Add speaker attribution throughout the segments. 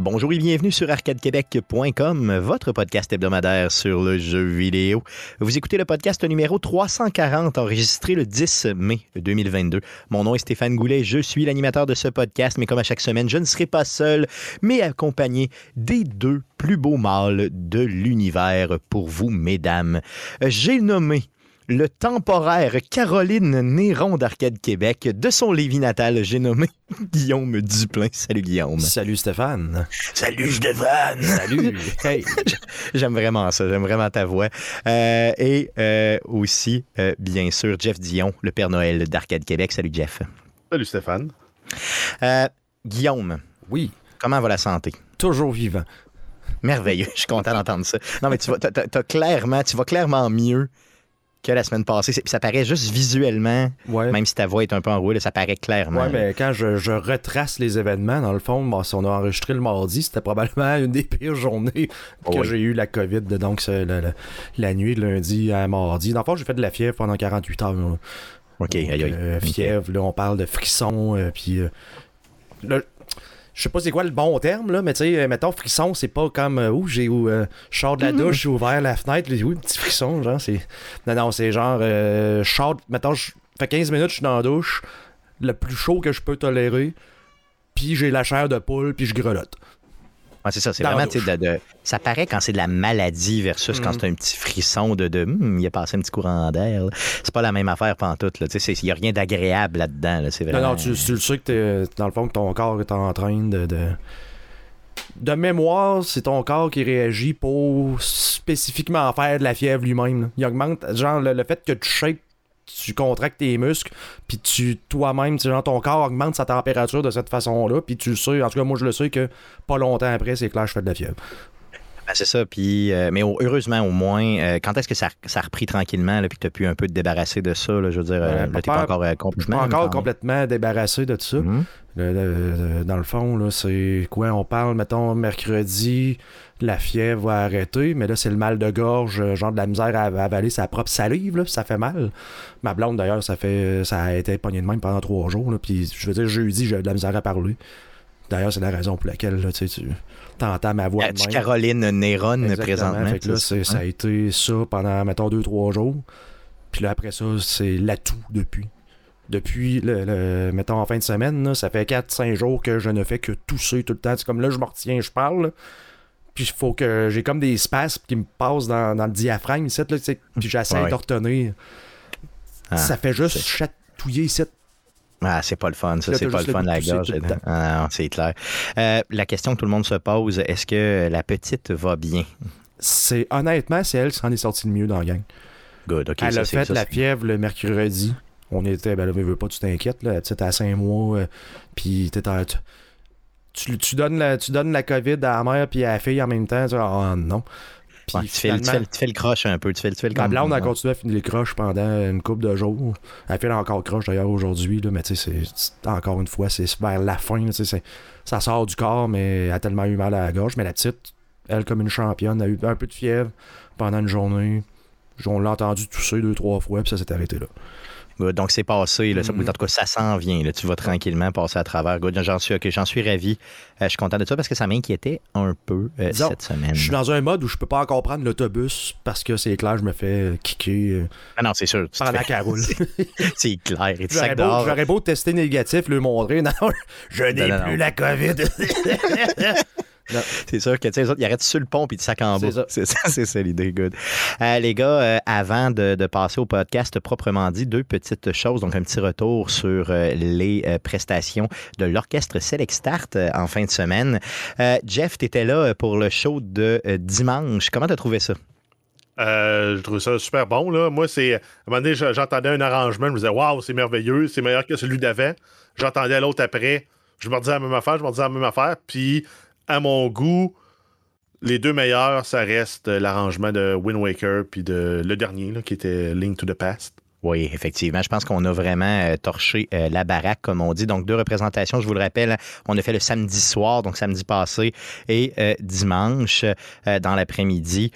Speaker 1: Bonjour et bienvenue sur arcadequebec.com, votre podcast hebdomadaire sur le jeu vidéo. Vous écoutez le podcast numéro 340, enregistré le 10 mai 2022. Mon nom est Stéphane Goulet, je suis l'animateur de ce podcast, mais comme à chaque semaine, je ne serai pas seul, mais accompagné des deux plus beaux mâles de l'univers pour vous, mesdames. J'ai nommé le temporaire Caroline Néron d'Arcade Québec de son Lévis natal, j'ai nommé Guillaume Duplain. Salut Guillaume.
Speaker 2: Salut Stéphane.
Speaker 1: Salut Stéphane.
Speaker 2: Salut. Hey.
Speaker 1: J'aime vraiment ça, j'aime vraiment ta voix. Euh, et euh, aussi, euh, bien sûr, Jeff Dion, le Père Noël d'Arcade Québec. Salut Jeff.
Speaker 3: Salut Stéphane.
Speaker 1: Euh, Guillaume.
Speaker 2: Oui.
Speaker 1: Comment va la santé?
Speaker 2: Toujours vivant.
Speaker 1: Merveilleux, je suis content d'entendre ça. Non, mais tu vas, clairement, tu vas clairement mieux que la semaine passée. Ça paraît juste visuellement,
Speaker 2: ouais.
Speaker 1: même si ta voix est un peu enrouée, ça paraît clairement.
Speaker 2: Oui, mais quand je, je, retrace les événements, dans le fond, bon, si on a enregistré le mardi, c'était probablement une des pires journées que j'ai eu la COVID, donc la, la, la, nuit de lundi à mardi. Dans le fond, j'ai fait de la fièvre pendant 48 heures. Là.
Speaker 1: OK, aïe, aïe.
Speaker 2: Euh, okay. Fièvre, là, on parle de frisson, euh, puis... Là, je sais pas c'est quoi le bon terme, là, mais tu sais, mettons, frisson, c'est pas comme euh, où j'ai euh, je sors de la douche, j'ai ouvert la fenêtre, oui, petit frisson, genre, c'est. Non, non, c'est genre, euh, je sors, mettons, je fais 15 minutes, je suis dans la douche, le plus chaud que je peux tolérer, puis j'ai la chair de poule, puis je grelotte.
Speaker 1: Ouais, c'est ça, c'est vraiment, de, de, ça paraît quand c'est de la maladie versus mm. quand c'est un petit frisson de, de mm, il est passé un petit courant d'air. C'est pas la même affaire pantoute. Il n'y a rien d'agréable là-dedans. Là, vraiment...
Speaker 2: Non, non, tu, tu le sais que dans le fond, que ton corps est en train de. de... De mémoire, c'est ton corps qui réagit pour spécifiquement faire de la fièvre lui-même. Il augmente, genre, le, le fait que tu shakes tu contractes tes muscles, puis tu toi-même, tu ton corps augmente sa température de cette façon-là, puis tu le sais, en tout cas, moi je le sais que pas longtemps après, c'est clair, je fais de la fièvre.
Speaker 1: Ben, c'est ça, puis, euh, mais heureusement au moins, euh, quand est-ce que ça, ça a repris tranquillement, là, puis que tu as pu un peu te débarrasser de ça, là, je veux dire, euh, là, t'es pas encore complètement...
Speaker 2: Je suis pas encore complètement débarrassé de ça.
Speaker 1: Mm -hmm.
Speaker 2: le, le, dans le fond, là, c'est quoi, on parle, mettons, mercredi, la fièvre va arrêter, mais là, c'est le mal de gorge, genre de la misère à, avaler sa propre salive, là, ça fait mal. Ma blonde, d'ailleurs, ça fait ça a été pogné de même pendant trois jours, là, puis je veux dire, jeudi, j'ai de la misère à parler. D'ailleurs, c'est la raison pour laquelle là, tu entends ma voix.
Speaker 1: Tu Caroline Néron présentement.
Speaker 2: Fait que là, ça, ça a été ça pendant, mettons, deux, trois jours. Puis là, après ça, c'est l'atout depuis. Depuis, le, le, mettons, en fin de semaine, là, ça fait 4-5 jours que je ne fais que tousser tout le temps. C'est comme là, je me retiens, je parle. Puis il faut que j'ai comme des spasmes qui me passent dans, dans le diaphragme ici, là, puis j'essaie ouais. de retenir. Ah, ça fait juste chatouiller ici.
Speaker 1: Ah, c'est pas le fun, ça, c'est pas le fun, la gorge. Ah, c'est clair. Euh, la question que tout le monde se pose, est-ce que la petite va bien?
Speaker 2: C'est honnêtement, c'est elle qui s'en est sortie le mieux dans la gang.
Speaker 1: Good, OK.
Speaker 2: Elle
Speaker 1: ça,
Speaker 2: a fait
Speaker 1: ça,
Speaker 2: la fièvre le mercredi. On était, ben là, veux pas, tu t'inquiètes, là, tu à 5 mois, euh, puis t'es à. Tu, tu, donnes la, tu donnes la COVID à la mère puis à la fille en même temps. Tu oh non.
Speaker 1: Puis ouais, tu, fais, tu, fais, tu, fais, le croche un peu. Tu fais, tu fais le
Speaker 2: Ma blonde a continué à finir les croches pendant une couple de jours. Elle fait encore croche d'ailleurs aujourd'hui, mais tu sais, encore une fois, c'est vers la fin. Ça sort du corps, mais elle a tellement eu mal à la gorge. Mais la petite, elle, comme une championne, a eu un peu de fièvre pendant une journée. On l'a entendu tousser deux, trois fois, puis ça s'est arrêté là.
Speaker 1: Donc, c'est passé. Là. Mm -hmm. En tout cas, ça s'en vient. Là. Tu vas tranquillement passer à travers. J'en suis, okay, suis ravi. Euh, je suis content de ça parce que ça m'inquiétait un peu euh,
Speaker 2: Disons,
Speaker 1: cette semaine.
Speaker 2: Je suis dans un mode où je peux pas encore prendre l'autobus parce que c'est clair, je me fais kicker.
Speaker 1: Ah non, c'est sûr.
Speaker 2: Par la caroule.
Speaker 1: c'est clair.
Speaker 2: J'aurais beau, beau, tester négatif, le montrer. Non, je n'ai plus non. la COVID.
Speaker 1: C'est sûr que, tu sais, les autres, ils arrêtent sur le pont puis ils sac en bas. C'est ça, c'est ça l'idée, good. Euh, les gars, euh, avant de, de, passer au podcast proprement dit, deux petites choses. Donc, un petit retour sur euh, les prestations de l'orchestre Select Start en fin de semaine. Jeff, tu étais là pour le show de dimanche. Comment tu as trouvé ça?
Speaker 3: Euh, je trouve ça super bon. Là. Moi, c'est. À un moment donné, j'entendais un arrangement, je me disais, waouh, c'est merveilleux, c'est meilleur que celui d'avant. J'entendais l'autre après, je me disais la même affaire, je me disais la même affaire. Puis, à mon goût, les deux meilleurs, ça reste l'arrangement de Wind Waker puis de le dernier, qui était Link to the Past.
Speaker 1: Oui, effectivement. Je pense qu'on a vraiment euh, torché euh, la baraque, comme on dit. Donc, deux représentations, je vous le rappelle, on a fait le samedi soir, donc samedi passé, et euh, dimanche dans l'après-midi.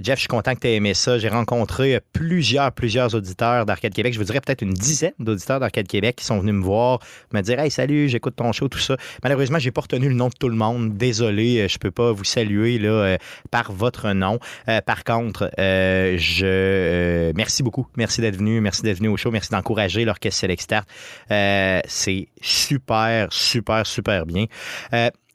Speaker 1: Jeff, je suis content que tu aies aimé ça. J'ai rencontré plusieurs, plusieurs auditeurs d'Arcade Québec. Je vous dirais peut-être une dizaine d'auditeurs d'Arcade Québec qui sont venus me voir, me dire Hey, salut, j'écoute ton show, tout ça. Malheureusement, j'ai pas retenu le nom de tout le monde. Désolé, euh, je peux pas vous saluer là, euh, par votre nom. Euh, par contre, merci beaucoup. Merci d'être venu. Merci d'être venu au show. Merci d'encourager l'Orchestre Select C'est super, super, super bien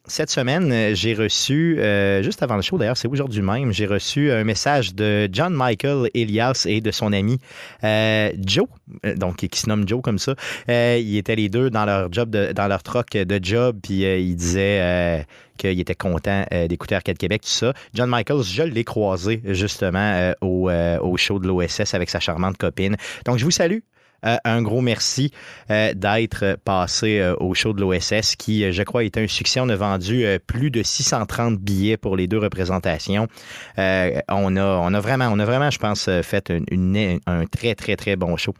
Speaker 1: cette semaine, euh, j'ai reçu, euh, juste avant le show d'ailleurs, c'est aujourd'hui même, j'ai reçu un message de John Michael Elias et de son ami euh, Joe, donc qui se nomme Joe comme ça. ils étaient les deux dans leur job, dans leur troc de job, puis ils disaient qu'il était content d'écouter Arcade Québec, tout ça. John Michaels, je l'ai croisé justement au, au, show de l'OSS avec sa charmante copine. Donc, je vous salue. Euh, un gros merci euh, d'être passé euh, au show de l'OSS qui, je crois, était un succès. On a vendu plus de 630 billets pour les deux représentations. on, a, on, a vraiment, on a vraiment, je pense, fait un très, très, très bon show.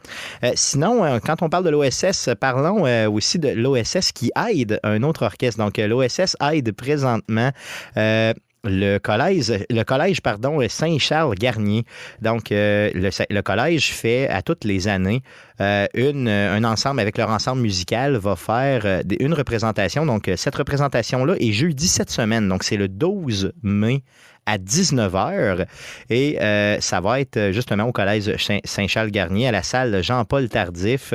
Speaker 1: sinon, quand on parle de l'OSS, parlons aussi de l'OSS qui aide un autre orchestre. Donc, l'OSS aide présentement le collège, le collège pardon, Saint-Charles-Garnier. Donc, euh, le, collège fait à toutes les années euh, une, un ensemble avec leur ensemble musical va faire euh, une représentation. Donc, cette représentation-là est jeudi cette semaine. Donc, c'est le 12 mai à 19h. Et ça va être justement au collège Saint-Charles-Garnier, à la salle Jean-Paul Tardif.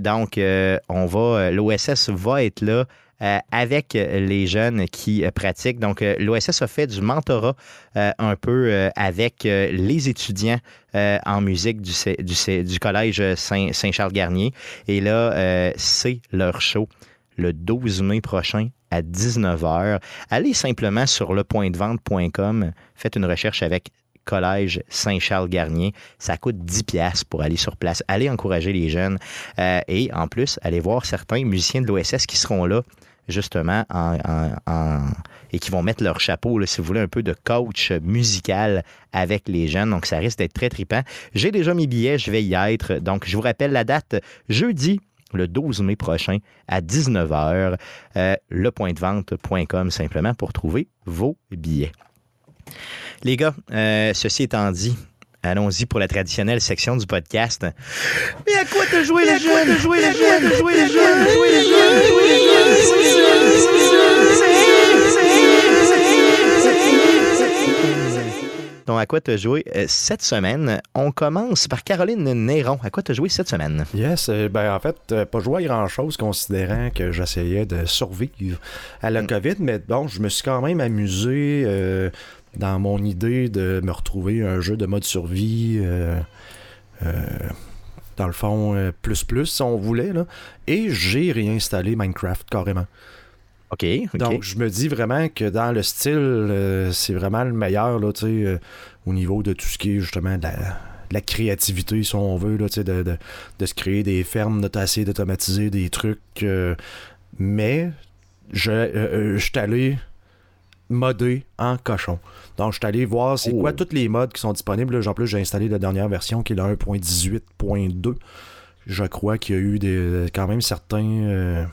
Speaker 1: donc, on va, l'OSS va être là euh, avec les jeunes qui euh, pratiquent. Donc, euh, l'OSS a fait du mentorat un peu avec les étudiants en musique du collège Saint-Charles-Garnier. Et là, c'est leur show le 12 mai prochain à 19h. Allez simplement sur lepointdevente.com, faites une recherche avec Collège Saint-Charles-Garnier. Ça coûte 10 pièces pour aller sur place. Allez encourager les jeunes et en plus, allez voir certains musiciens de l'OSS qui seront là justement, et qui vont mettre leur chapeau, si vous voulez, un peu de coach musical avec les jeunes. Donc, ça risque d'être très tripant. J'ai déjà mes billets, je vais y être. Donc, je vous rappelle la date, jeudi le 12 mai prochain à 19h, euh, lepointdevente.com simplement pour trouver vos billets. Les gars, euh, ceci étant dit, Allons-y pour la traditionnelle section du podcast.
Speaker 4: Mais à quoi te jouer les jeunes? jouer les jeunes? jouer les jeunes? jouer les jeunes? jouer les
Speaker 1: jeunes? Donc, à quoi te jouer euh, cette semaine? On commence par Caroline Néron. À quoi te jouer cette semaine?
Speaker 2: Yes, euh, ben en fait, euh, pas joué à grand-chose considérant que j'essayais de survivre à la mm. COVID, mais bon, je me suis quand même amusé dans mon idée de me retrouver un jeu de mode survie. Euh, dans le fond, euh, plus plus, si on voulait. Là. Et j'ai réinstallé Minecraft carrément.
Speaker 1: OK.
Speaker 2: Donc, je me dis vraiment que dans le style, c'est vraiment le meilleur là, au niveau de tout ce qui est justement de la, créativité, si on veut, là, de, de, de, se créer des fermes, de tasser, d'automatiser des trucs. mais je, je suis allé modé en cochon. Donc, je suis allé voir c'est quoi oh. toutes les modes qui sont disponibles. En plus, j'ai installé la dernière version qui est la 1.18.2. Je crois qu'il y a eu des, quand même certaines euh,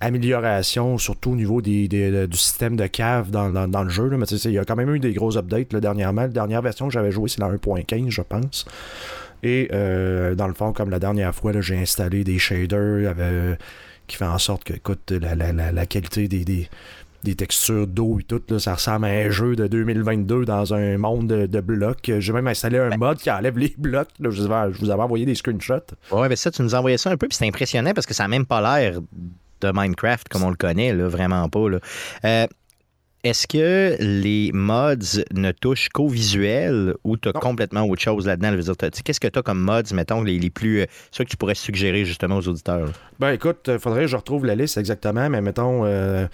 Speaker 2: améliorations, surtout au niveau des, du système de cave dans, le jeu. Mais il y a quand même eu des gros updates là, dernièrement. La dernière version que j'avais jouée, c'est la 1.15, je pense. Et euh, dans le fond, comme la dernière fois, j'ai installé des shaders qui fait en sorte que, écoute, la, la qualité des, des textures d'eau et tout. Là, ça ressemble à un jeu de 2022 dans un monde de, blocs. J'ai même installé un mode qui enlève les blocs. je, vous avais envoyé des screenshots.
Speaker 1: Ouais, mais ça, tu nous envoyé ça un peu, puis c'est impressionnant parce que ça n'a même pas l'air de Minecraft comme on le connaît, là, vraiment pas. Là. Euh, est-ce que les mods ne touchent qu'au visuel ou tu as complètement autre chose là-dedans? Qu'est-ce que tu as comme mods, mettons, les, les plus. Euh, ceux que tu pourrais suggérer justement aux auditeurs?
Speaker 2: Ben écoute, il euh, faudrait que je retrouve la liste exactement, mais mettons, euh,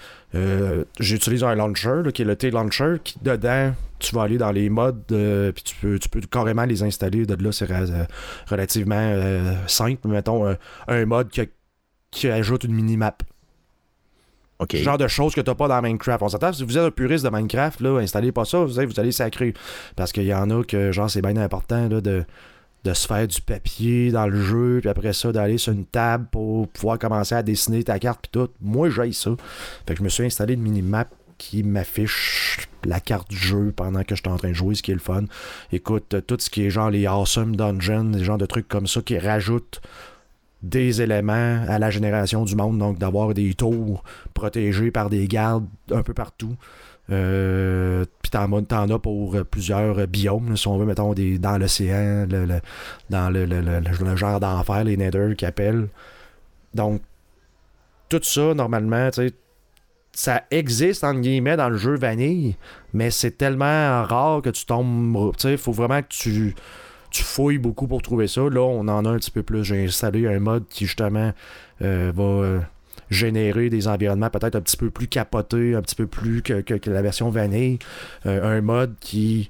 Speaker 2: j'utilise un launcher qui est le T-Launcher, qui dedans, tu vas aller dans les mods, puis tu peux, tu peux carrément les installer. De là, c'est relativement simple. Mettons, un mod qui, qui ajoute une mini-map. Genre de choses que t'as pas dans Minecraft. On s'attend, si vous êtes un puriste de Minecraft, là, installez pas ça, vous allez, vous allez sacrer. Parce qu'il y en a que, genre, c'est bien important là, de, de se faire du papier dans le jeu, puis après ça, d'aller sur une table pour pouvoir commencer à dessiner ta carte, puis tout. Moi, j'ai ça. Fait que je me suis installé une mini-map qui m'affiche la carte du jeu pendant que je suis en train de jouer, ce qui est le fun. Écoute, tout ce qui est genre les awesome dungeons, des genres de trucs comme ça qui rajoutent des éléments à la génération du monde, donc d'avoir des tours protégés par des gardes un peu partout. Euh, puis t'en, as pour plusieurs biomes, si on veut, mettons, dans l'océan, le, dans le, le- genre d'enfer, les Nether qui appellent. Donc, tout ça, normalement, tu sais, ça existe, entre guillemets, dans le jeu vanille, mais c'est tellement rare que tu tombes. Tu sais, faut vraiment que tu, tu fouilles beaucoup pour trouver ça. Là, on en a un petit peu plus. J'ai installé un mode qui, justement, euh, va euh, générer des environnements peut-être un petit peu plus capotés, un petit peu plus que, que- la version vanille. Euh, un mode qui.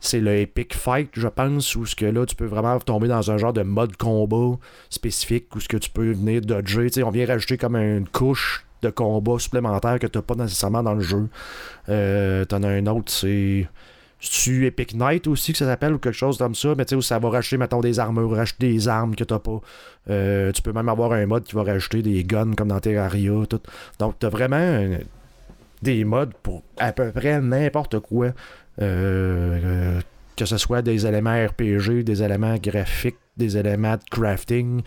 Speaker 2: C'est le Epic Fight, je pense, où ce que là, tu peux vraiment tomber dans un genre de mode combat spécifique où ce que tu peux venir dodger. Tu sais, on vient rajouter comme une couche de combat supplémentaire que tu n'as pas nécessairement dans le jeu. Euh, T'en as un autre, c'est. Tu Epic Knight aussi que ça s'appelle ou quelque chose comme ça, mais tu sais où ça va racheter mettons des armures, racheter des armes que t'as pas. Euh, tu peux même avoir un mode qui va rajouter des guns comme dans Terraria, tout. Donc t'as vraiment des modes pour à peu près n'importe quoi. Euh, euh, que ce soit des éléments RPG, des éléments graphiques, des éléments de crafting.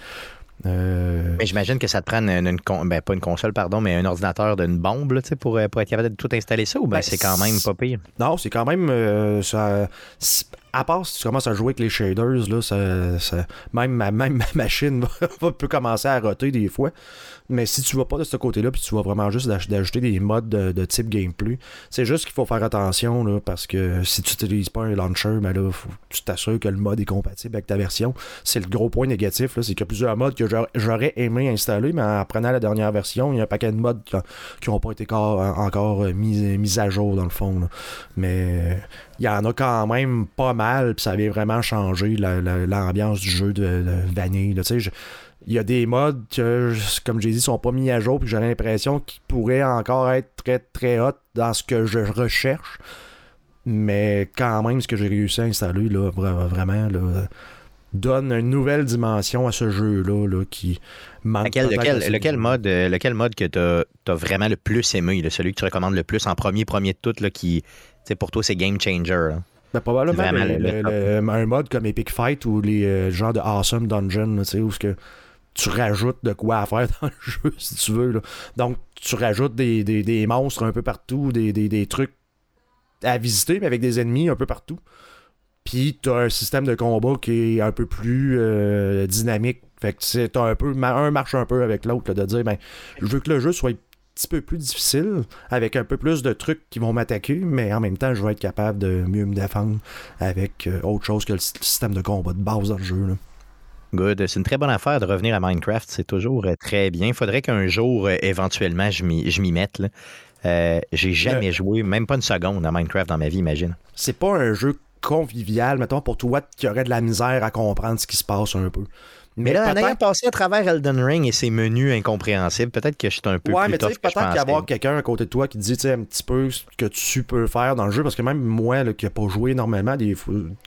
Speaker 2: Euh,
Speaker 1: Mais j'imagine que ça te prend une, une con- ben, pas une console, pardon, mais un ordinateur d'une bombe là, tu sais, pour, euh, pour être capable de tout installer ça ou ben,
Speaker 2: Ben,
Speaker 1: c'est quand même pas pire?
Speaker 2: Non, c'est quand même. euh, ça, à part si tu commences à jouer avec les shaders, là, ça, ça- même, ma, même ma machine va, va- peut commencer à roter des fois. Mais si tu vas pas de ce côté-là, puis tu vas vraiment juste d'aj- d'ajouter des modes de, type gameplay, c'est juste qu'il faut faire attention, là, parce que si tu n'utilises pas un launcher, ben là, faut tu t'assures que le mode est compatible avec ta version. C'est le gros point négatif, c'est qu'il y a plusieurs modes que j'aurais- aimé installer, mais en prenant la dernière version, il y a un paquet de modes qui n'ont pas été encore, mis, à jour, dans le fond. là. Mais il y en a quand même pas mal, puis ça avait vraiment changé la- la- l'ambiance du jeu de, de Vanille. là. Il y a des modes que, comme j'ai dit, sont pas mis à jour, puis j'ai l'impression qu'ils pourraient encore être très très hot dans ce que je recherche. Mais quand même, ce que j'ai réussi à installer, là, vra- vraiment, là, donne une nouvelle dimension à ce jeu-là là, qui manque.
Speaker 1: Lequel,
Speaker 2: peut-être
Speaker 1: lequel,
Speaker 2: assez-
Speaker 1: lequel mode, euh, lequel mode que tu as, vraiment le plus aimé, là, celui que tu recommandes le plus en premier, premier de tout, là, qui, pour toi, c'est game changer. là?
Speaker 2: Ben, probablement le-
Speaker 1: le-
Speaker 2: le- un mode comme Epic Fight ou les euh, genres de Awesome Dungeon, là, tu sais, où ce que tu rajoutes de quoi à faire dans le jeu, si tu veux. là. Donc, tu rajoutes des, des- des monstres un peu partout, des, des- trucs à visiter, mais avec des ennemis un peu partout. Puis, tu as un système de combat qui est un peu plus euh, dynamique. Fait que c'est un peu, un marche un peu avec l'autre, de dire, ben, je veux que le jeu soit un petit peu plus difficile, avec un peu plus de trucs qui vont m'attaquer, mais en même temps, je vais être capable de mieux me défendre avec euh, autre chose que le sy- système de combat de base dans le jeu.
Speaker 1: Good. C'est une très bonne affaire de revenir à Minecraft. C'est toujours euh, très bien. Il faudrait qu'un jour, euh, éventuellement, je m'y mette. là. Euh, J'ai jamais joué, même pas une seconde à Minecraft dans ma vie, imagine.
Speaker 2: C'est pas un jeu convivial, mettons, pour toi qui aurait de la misère à comprendre ce qui se passe un peu.
Speaker 1: Mais là, en ayant passé à travers Elden Ring et ses menus incompréhensibles, peut-être que je suis un peu
Speaker 2: Ouais,
Speaker 1: plus
Speaker 2: mais tu
Speaker 1: tough
Speaker 2: peut-être qu'il y avoir quelqu'un à côté de toi qui te dit tu sais, un petit peu ce que tu peux faire dans le jeu. Parce que même moi, là, qui n'ai pas joué normalement, des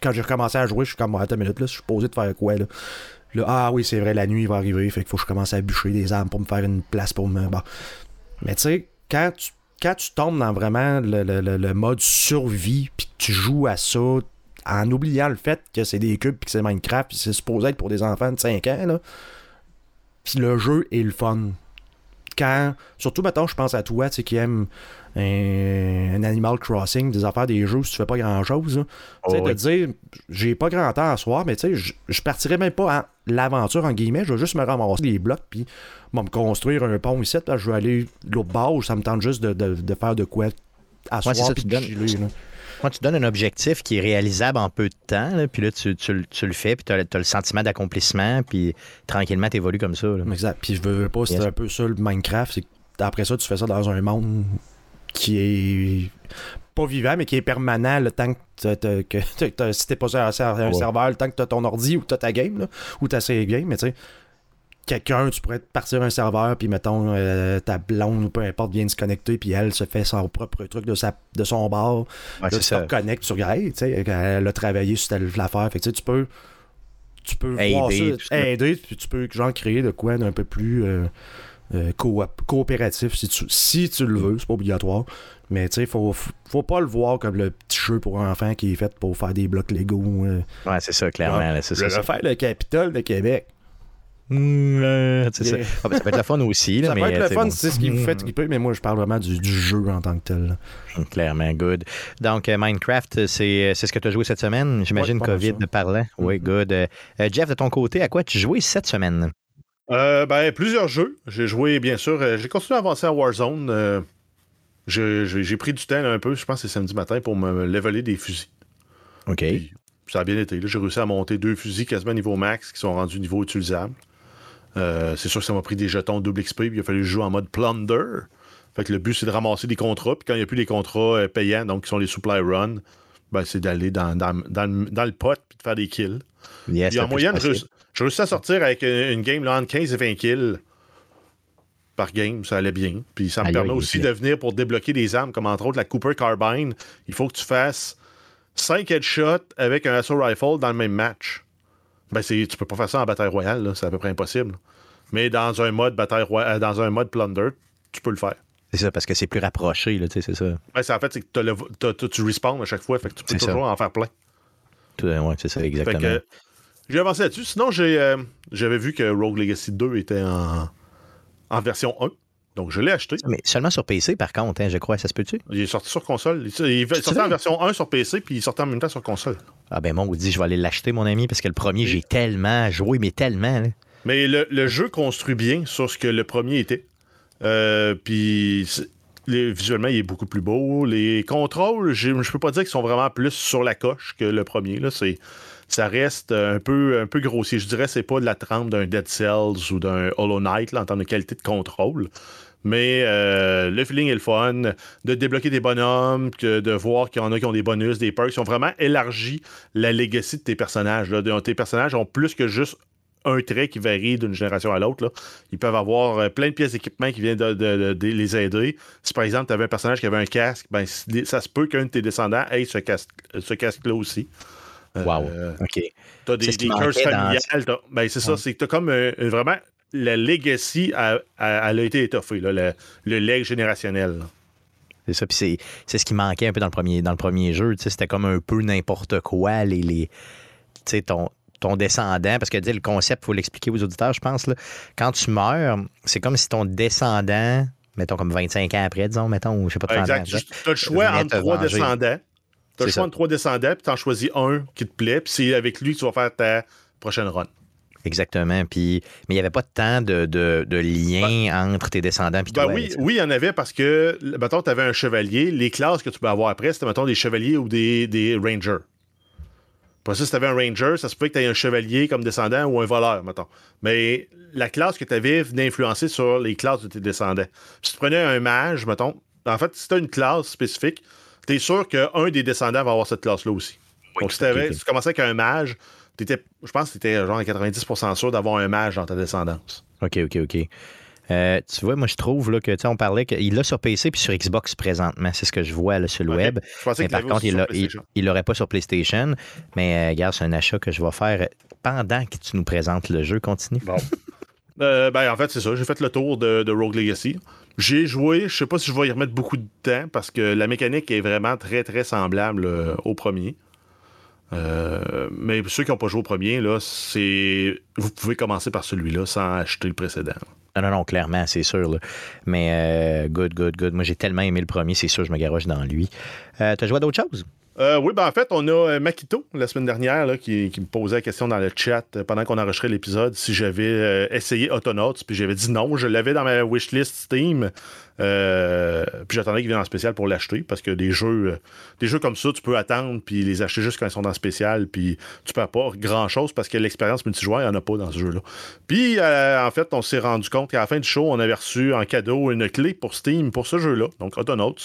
Speaker 2: quand j'ai recommencé à jouer, je suis comme, attends une minute, là, je suis posé de faire quoi, là? Là, ah oui, c'est vrai, la nuit va arriver, fait qu'il faut que je commence à bûcher des armes pour me faire une place pour me. Bon. Mais tu sais, quand tu, quand tu tombes dans vraiment le, le- le- le mode survie, puis que tu joues à ça en oubliant le fait que c'est des cubes, puis que c'est Minecraft, puis c'est supposé être pour des enfants de 5 ans, là. Puis le jeu est le fun. Quand, surtout maintenant, je pense à toi, tu sais, qui aime un, un Animal Crossing, des affaires des jeux où tu fais pas grand chose. Tu sais,
Speaker 1: Oh,
Speaker 2: de dire, j'ai pas grand temps à soir, mais tu sais, je- partirais même pas en l'aventure, en guillemets, je vais juste me ramasser les blocs, puis moi, me construire un pont ici, là, je vais aller l'autre bord, ça me tente juste de, de- de faire de quoi à
Speaker 1: Ouais,
Speaker 2: soir, puis de chiller, là.
Speaker 1: Moi, tu donnes un objectif qui est réalisable en peu de temps, là, puis là, tu, tu le- tu le fais, puis tu as, le sentiment d'accomplissement, puis tranquillement, tu évolues comme ça. là.
Speaker 2: Exact. Puis je veux pas, c'est
Speaker 1: Yes.
Speaker 2: un peu ça le Minecraft. C'est que après ça, tu fais ça dans un monde qui est pas vivant, mais qui est permanent le temps que, t'as- t'as- que t'as- t'as- si t'es pas sur un, serveur, le temps que tu as ton ordi ou tu ta game, là, ou ta save game, mais tu sais. Quelqu'un, tu pourrais partir un serveur, puis mettons, euh, ta blonde ou peu importe vient de se connecter, puis elle se fait son propre truc de, sa, de son bar.
Speaker 1: Ouais,
Speaker 2: Là, tu
Speaker 1: ça.
Speaker 2: te reconnectes sur hey, tu sais, elle a travaillé sur telle affaire. Fait que tu peux, tu peux
Speaker 1: Aider,
Speaker 2: ça, aider, puis tu peux genre créer de quoi d'un peu plus euh, euh, coop- coopératif si tu, si tu le veux, c'est pas obligatoire. Mais tu sais, faut, faut pas le voir comme le petit jeu pour enfants qui est fait pour faire des blocs Lego. euh.
Speaker 1: Ouais, c'est ça, clairement. là, c'est
Speaker 2: Je
Speaker 1: ça,
Speaker 2: vais
Speaker 1: ça.
Speaker 2: faire le Capitole de Québec.
Speaker 1: Mm, euh, ça.
Speaker 2: Yeah.
Speaker 1: Ah, ben, ça peut être le fun aussi. Là,
Speaker 2: Ça
Speaker 1: mais,
Speaker 2: peut être
Speaker 1: euh,
Speaker 2: le fun
Speaker 1: bon.
Speaker 2: c'est ce qui vous fait triper, mais moi je parle vraiment du, du jeu en tant que tel. là.
Speaker 1: Clairement, good. Donc, euh, Minecraft, c'est c'est ce que tu as joué cette semaine. J'imagine
Speaker 2: Ouais,
Speaker 1: COVID de parlant. Oui, good. Euh, euh, Jeff, de ton côté, à quoi tu jouais cette semaine?
Speaker 3: Euh, ben, plusieurs jeux. J'ai joué, bien sûr. euh, j'ai continué à avancer à Warzone. euh, j'ai, pris du temps là, un peu, je pense que c'est samedi matin, pour me leveler des fusils.
Speaker 1: OK.
Speaker 3: Puis, ça a bien été. là. J'ai réussi à monter deux fusils quasiment niveau max qui sont rendus niveau utilisable. Euh, c'est sûr que ça m'a pris des jetons double XP, puis il a fallu jouer en mode plunder. Fait que le but, c'est de ramasser des contrats, puis quand il n'y a plus des contrats euh, payants, donc qui sont les supply runs, ben, c'est d'aller dans, dans- dans le- dans le pot puis de faire des kills.
Speaker 1: Yes,
Speaker 3: Puis en moyenne, j'ai
Speaker 1: possible.
Speaker 3: réussi- j'ai réussi à sortir avec une, une game là, entre 15 et 20 kills par game. Ça allait bien. Puis ça me permet aussi de venir pour débloquer des armes, comme entre autres la Cooper Carbine. Il faut que tu fasses 5 headshots avec un assault rifle dans le même match. Ben, c'est, tu peux pas faire ça en bataille royale, là. c'est à peu près impossible. Mais dans un mode bataille royale, dans un mode plunder, tu peux le faire.
Speaker 1: C'est ça, parce que c'est plus rapproché, là, tu sais, c'est ça.
Speaker 3: Ben, c'est, en fait, c'est que t'as le- t'as- t'as- tu respawns à chaque fois, fait que tu peux
Speaker 1: C'est ça.
Speaker 3: toujours en faire plein.
Speaker 1: Tout, euh, ouais, c'est ça,
Speaker 3: Fait
Speaker 1: exactement.
Speaker 3: que j'ai avancé là-dessus. Sinon, j'ai, euh, j'avais vu que Rogue Legacy 2 était en, en version 1. Donc, je l'ai acheté.
Speaker 1: Mais seulement sur PC, par contre, hein, je crois, ça se peut-tu?
Speaker 3: Il est sorti sur console. Il, est sorti en version 1 sur PC, puis il est sorti en même temps sur console.
Speaker 1: Ah ben, mon dit, je vais aller l'acheter, mon ami, parce que le premier, j'ai tellement joué, mais tellement. là.
Speaker 3: Mais le, le jeu construit bien sur ce que le premier était. Euh, puis visuellement, il est beaucoup plus beau. Les contrôles, je peux pas dire qu'ils sont vraiment plus sur la coche que le premier. Là. C'est, ça reste un peu, un peu grossier. Je dirais que c'est pas de la trempe d'un Dead Cells ou d'un Hollow Knight là, en termes de qualité de contrôle. Mais euh, le feeling est le fun. De débloquer des bonhommes, que de voir qu'il y en a qui ont des bonus, des perks. Ils ont vraiment élargi la legacy de tes personnages. là. De- Tes personnages ont plus que juste un trait qui varie d'une génération à l'autre. Ils peuvent avoir euh, plein de pièces d'équipement qui viennent de, de- de- de les aider. Si par exemple, tu avais un personnage qui avait un casque, ben, ça se peut qu'un de tes descendants ait ce, casque, ce casque-là aussi. Euh,
Speaker 1: Wow. OK.
Speaker 3: T'as des, des curses
Speaker 1: dans-
Speaker 3: familiales. Ben, c'est ça, c'est que t'as comme euh, vraiment. La legacy, a- a- elle a été étoffée, là, le, le leg générationnel. là.
Speaker 1: C'est ça, puis c'est, ce qui manquait un peu dans le premier, dans le premier jeu. tu C'était comme un peu n'importe quoi, les, tu ton, ton descendant, parce que tu le concept, il faut l'expliquer aux auditeurs, je pense. Là. Quand tu meurs, c'est comme si ton descendant, mettons comme 25 ans après, disons, mettons, ou je sais pas, 30 ans
Speaker 3: Exact.
Speaker 1: après,
Speaker 3: Juste, T'as le choix entre trois descendants.
Speaker 1: C'est
Speaker 3: le choix
Speaker 1: ça.
Speaker 3: entre trois descendants, puis t'en choisis un qui te plaît, puis c'est avec lui que tu vas faire ta prochaine run.
Speaker 1: Exactement. Puis, mais il n'y avait pas tant de, de, de lien entre tes descendants et
Speaker 3: Ben
Speaker 1: toi.
Speaker 3: oui,
Speaker 1: sais.
Speaker 3: oui, il y en avait parce que, mettons, tu avais un chevalier. Les classes que tu peux avoir après, c'était, mettons, des chevaliers ou des, des rangers. Après ça, si tu avais un ranger, ça se peut que tu aies un chevalier comme descendant ou un voleur, mettons. Mais la classe que tu avais venait influencer sur les classes de tes descendants. Si tu prenais un mage, mettons, en fait, si tu as une classe spécifique, tu es sûr qu'un des descendants va avoir cette classe-là aussi. Donc, si, si tu commençais avec un mage, je pense que tu étais genre à 90% sûr d'avoir un mage dans ta descendance.
Speaker 1: OK, OK, OK. Euh, tu vois, moi, je trouve là, que, tu sais, on parlait qu'il l'a sur PC puis sur Xbox présentement. C'est ce que je vois là, sur le web.
Speaker 3: Je
Speaker 1: Mais par contre, il l'aurait pas sur PlayStation. Mais, euh, regarde, c'est un achat que je vais faire pendant que tu nous présentes le jeu. Continue.
Speaker 3: Bon. Euh, ben, en fait, c'est ça. J'ai fait le tour de, de Rogue Legacy. J'ai joué, je sais pas si je vais y remettre beaucoup de temps parce que la mécanique est vraiment très, très semblable euh, au premier. Euh, mais ceux qui n'ont pas joué au premier, là, c'est. Vous pouvez commencer par celui-là sans acheter le précédent.
Speaker 1: Non, non, non, clairement, c'est sûr. là. Mais, euh, good, good, good. Moi, j'ai tellement aimé le premier, c'est sûr, je me garoche dans lui. Euh, T'as joué à d'autres choses?
Speaker 3: Euh, oui, ben en fait, on a euh, Makito la semaine dernière qui, me posait la question dans le chat euh, pendant qu'on enregistrait l'épisode si j'avais essayé Autonauts. Puis j'avais dit non, je l'avais dans ma wishlist Steam. Puis j'attendais qu'il vienne en spécial pour l'acheter parce que des jeux, des jeux comme ça, tu peux attendre puis les acheter juste quand ils sont en spécial. Puis tu perds pas grand chose parce que l'expérience multijoueur, il n'y en a pas dans ce jeu-là. Puis en fait, on s'est rendu compte qu'à la fin du show, on avait reçu en cadeau une clé pour Steam pour ce jeu-là, donc Autonauts.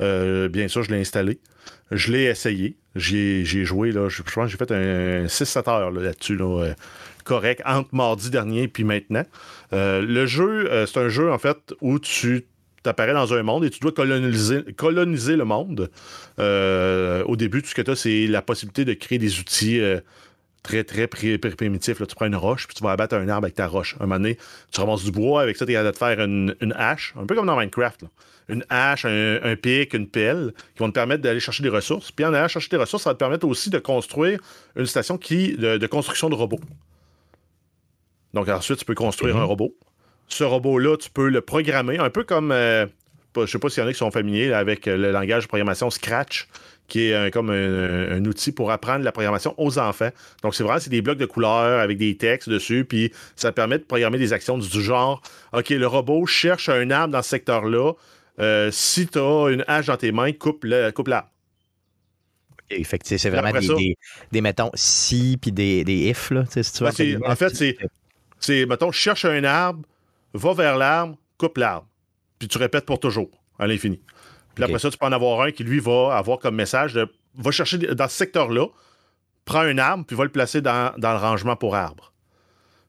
Speaker 3: Euh, bien sûr, je l'ai installé. Je l'ai essayé. J'ai joué, là, je, je pense que j'ai fait un 6-7 heures là, là-dessus, là, euh, correct, entre mardi dernier puis maintenant. Euh, le jeu, c'est un jeu, en fait, où tu t'apparais dans un monde et tu dois coloniser, coloniser le monde. Au début, tout ce que tu as, c'est la possibilité de créer des outils très, très pri- pri- primitif. Là. Tu prends une roche, puis tu vas abattre un arbre avec ta roche. Un moment donné, tu ramasses du bois, avec ça, tu es capable de te faire une, une hache, un peu comme dans Minecraft. là. Une hache, un, un pic, une pelle, qui vont te permettre d'aller chercher des ressources. Puis en allant chercher des ressources, ça va te permettre aussi de construire une station qui, de, de construction de robots. Donc ensuite, tu peux construire un robot. Ce robot-là, tu peux le programmer, un peu comme, euh, je sais pas s'il y en a qui sont familiers là, avec euh, le langage de programmation Scratch, qui est un- comme un, un outil pour apprendre la programmation aux enfants. Donc c'est vraiment c'est des blocs de couleurs avec des textes dessus, puis ça permet de programmer des actions du genre, ok, le robot cherche un arbre dans ce secteur-là. Euh, si tu as une hache dans tes mains, coupe coupe l'arbre.
Speaker 1: Tu sais, c'est vraiment des, des, des, mettons, si puis des, des if, là, si tu.
Speaker 3: Ben, en fait, c'est- C'est, mettons, cherche un arbre, va vers l'arbre, coupe l'arbre. Puis tu répètes pour toujours, à l'infini. Puis après ça, tu peux en avoir un qui, lui, va avoir comme message de va chercher dans ce secteur-là, prends un arbre, puis va le placer dans, dans le rangement pour arbre.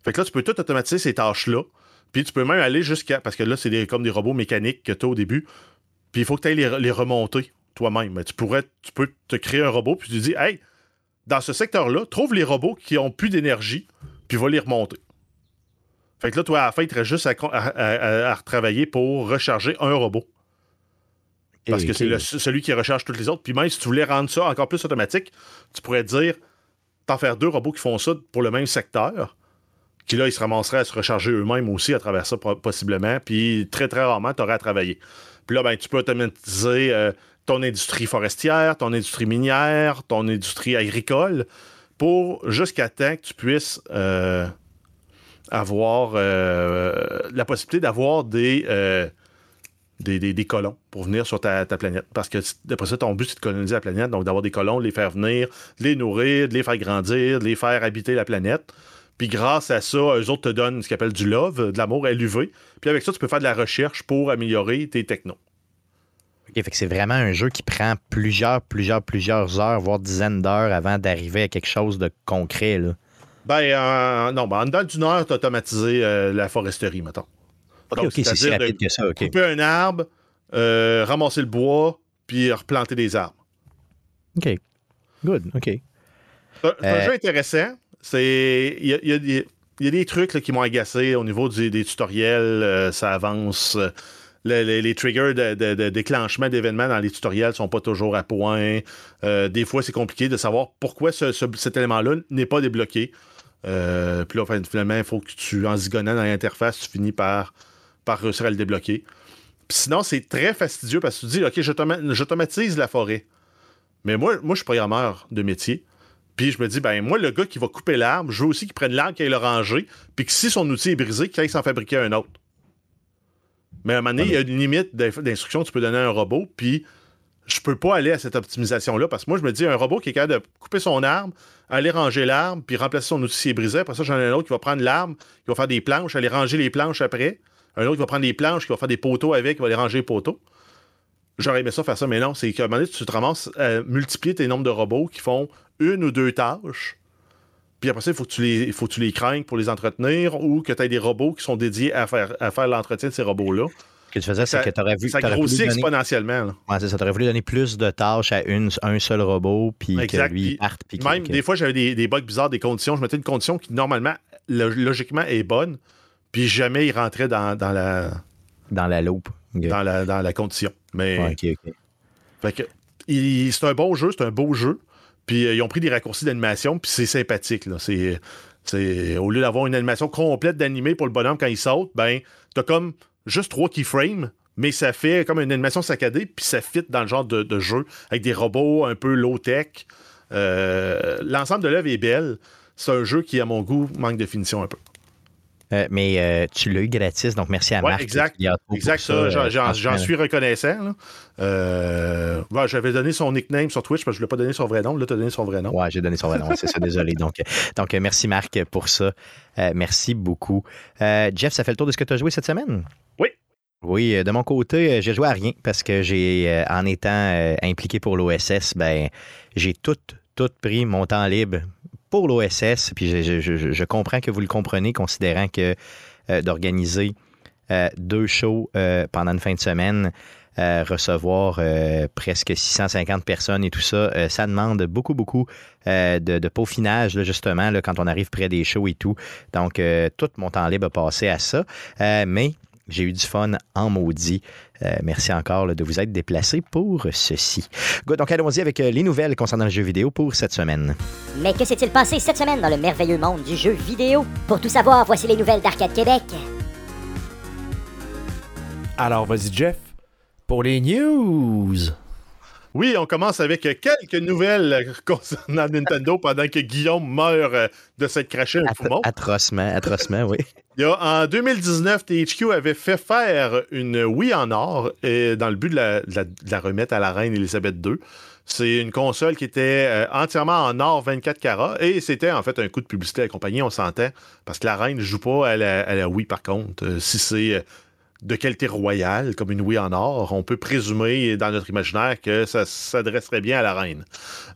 Speaker 3: Fait que là, tu peux tout automatiser ces tâches-là. Puis tu peux même aller jusqu'à. Parce que là, c'est des- comme des robots mécaniques que tu as au début. Puis il faut que tu ailles les, les remonter toi-même. Mais tu pourrais, tu peux te créer un robot, puis tu dis, hey, dans ce secteur-là, trouve les robots qui ont plus d'énergie, puis va les remonter. Fait que là, toi, à la fin, il te reste juste à, à- à- à retravailler pour recharger un robot. Parce que c'est celui qui recharge toutes les autres. Puis même si tu voulais rendre ça encore plus automatique, tu pourrais dire, t'en faire deux robots qui font ça pour le même secteur, qui là, ils se ramasseraient à se recharger eux-mêmes aussi à travers ça, possiblement. Puis très, très rarement, tu aurais à travailler. Puis là, ben, tu peux automatiser euh, ton industrie forestière, ton industrie minière, ton industrie agricole, pour jusqu'à temps que tu puisses euh, avoir euh, la possibilité d'avoir des, euh, des, colons pour venir sur ta, planète. Parce que d'après ça, ton but, c'est de coloniser la planète, donc d'avoir des colons, de les faire venir, les nourrir, de les faire grandir, de les faire habiter la planète. Puis grâce à ça, eux autres te donnent ce qu'ils appellent du love, de l'amour LUV. Puis avec ça, tu peux faire de la recherche pour améliorer tes technos.
Speaker 1: Ok, fait que c'est vraiment un jeu qui prend plusieurs, plusieurs, plusieurs heures, voire dizaines d'heures avant d'arriver à quelque chose de concret.
Speaker 3: Ben, non, ben, en dedans d'une heure, tu automatisé euh, la foresterie, mettons.
Speaker 1: Ok,
Speaker 3: Donc,
Speaker 1: c'est si
Speaker 3: de
Speaker 1: rapide que ça. Ok.
Speaker 3: Couper un arbre, euh, ramasser le bois, puis replanter des arbres.
Speaker 1: Ok. Good. Ok.
Speaker 3: C'est un-
Speaker 1: Euh,
Speaker 3: jeu intéressant. C'est. Il y a, il y a des- il y a des trucs là, qui m'ont agacé au niveau du- des tutoriels. euh, ça avance. le- le- les triggers de, de- de déclenchement d'événements dans les tutoriels sont pas toujours à point. Des fois, c'est compliqué de savoir pourquoi ce- ce- cet élément-là n'est pas débloqué. Euh, puis là, enfin, finalement, il faut que tu, en zigonnant dans l'interface, tu finis par, par réussir à le débloquer. Puis sinon, c'est très fastidieux parce que tu dis, OK, j'automa- j'automatise la forêt. Mais moi, moi, je suis programmeur de métier. Puis je me dis, ben moi, le gars qui va couper l'arbre, je veux aussi qu'il prenne l'arbre, qu'il aille le ranger, puis que si son outil est brisé, qu'il aille s'en fabriquer un autre. Mais à un moment donné, il y a une limite d'instruction que tu peux donner à un robot, puis je peux pas aller à cette optimisation-là, parce que moi, je me dis, un robot qui est capable de couper son arbre, aller ranger l'arbre, puis remplacer son outil brisé, après ça, j'en ai un autre qui va prendre l'arbre, qui va faire des planches, aller ranger les planches après, un autre qui va prendre des planches, qui va faire des poteaux avec, qui va aller ranger les poteaux. J'aurais aimé ça faire ça, mais non, c'est qu'à un moment donné, tu te ramasses à multiplier tes nombres de robots qui font une ou deux tâches. Puis après ça, il faut que tu les, faut que tu les craignes pour les entretenir ou que tu aies des robots qui sont dédiés à faire l'entretien de ces robots-là.
Speaker 1: Que tu faisais, c'est
Speaker 3: Ça-
Speaker 1: que tu aurais vu.
Speaker 3: Ça grossit
Speaker 1: donner-
Speaker 3: exponentiellement.
Speaker 1: Ouais, c'est ça. T'aurais voulu donner plus de tâches à une, un seul robot, puis que lui parte. Puis
Speaker 3: Même
Speaker 1: que-
Speaker 3: des fois, j'avais des, des bugs bizarres, des conditions. Je mettais une condition qui, normalement, lo- logiquement, est bonne, puis jamais il rentrait dans, dans la,
Speaker 1: Dans la loupe.
Speaker 3: Dans, la, dans la condition. Mais
Speaker 1: Ouais, ok, ok.
Speaker 3: Fait que, c'est un bon jeu, c'est un beau jeu. Puis euh, ils ont pris des raccourcis d'animation, puis c'est sympathique. Là. C'est, au lieu d'avoir une animation complète d'animé pour le bonhomme quand il saute, ben, t'as comme juste trois keyframes, mais ça fait comme une animation saccadée, puis ça fit dans le genre de, jeu, avec des robots un peu low-tech. Euh, l'ensemble de l'œuvre est belle. C'est un jeu qui, à mon goût, manque de finition un peu.
Speaker 1: Euh, mais euh, tu l'as eu gratis, donc merci à
Speaker 3: Ouais,
Speaker 1: Marc.
Speaker 3: exact. Exact, ça,
Speaker 1: euh,
Speaker 3: j'en- suis reconnaissant. là. Euh, ouais, j'avais donné son nickname sur Twitch, parce que je ne l'ai pas donné son vrai nom. Là, tu as donné son vrai nom.
Speaker 1: Ouais, j'ai donné son vrai nom, c'est ça, désolé. Donc, donc merci Marc pour ça. Merci beaucoup. Jeff, ça fait le tour de ce que tu as joué cette semaine?
Speaker 3: Oui.
Speaker 1: Oui, de mon côté, j'ai joué à rien parce que j'ai, en étant impliqué pour l'OSS, ben, j'ai tout, tout pris mon temps libre pour l'OSS. Puis je, comprends que vous le comprenez, considérant que euh, d'organiser euh, deux shows euh, pendant une fin de semaine, recevoir presque 650 personnes et tout ça, ça demande beaucoup, beaucoup de, de, peaufinage, là, justement, là, quand on arrive près des shows et tout. Donc, tout mon temps libre a passé à ça. mais j'ai eu du fun en maudit. Merci encore de vous être déplacé pour ceci. Donc, allons-y avec les nouvelles concernant le jeu vidéo pour cette semaine.
Speaker 5: Mais que s'est-il passé cette semaine dans le merveilleux monde du jeu vidéo? Pour tout savoir, voici les nouvelles d'Arcade Québec.
Speaker 2: Alors, vas-y, Jeff, pour les news.
Speaker 3: Oui, on commence avec quelques nouvelles concernant Nintendo pendant que Guillaume meurt euh, de s'être craché un poumon.
Speaker 1: Atrocement, atrocement, oui.
Speaker 3: Il y a, en 2019, THQ avait fait faire une Wii en or et dans le but de la, remettre à la reine Elisabeth II. C'est une console qui était euh, entièrement en or 24 carats et c'était en fait un coup de publicité à la compagnie, on s'entend, parce que la reine ne joue pas à la, Wii par contre. Euh, si c'est de qualité royale, comme une Wii en or, on peut présumer dans notre imaginaire que ça s'adresserait bien à la reine.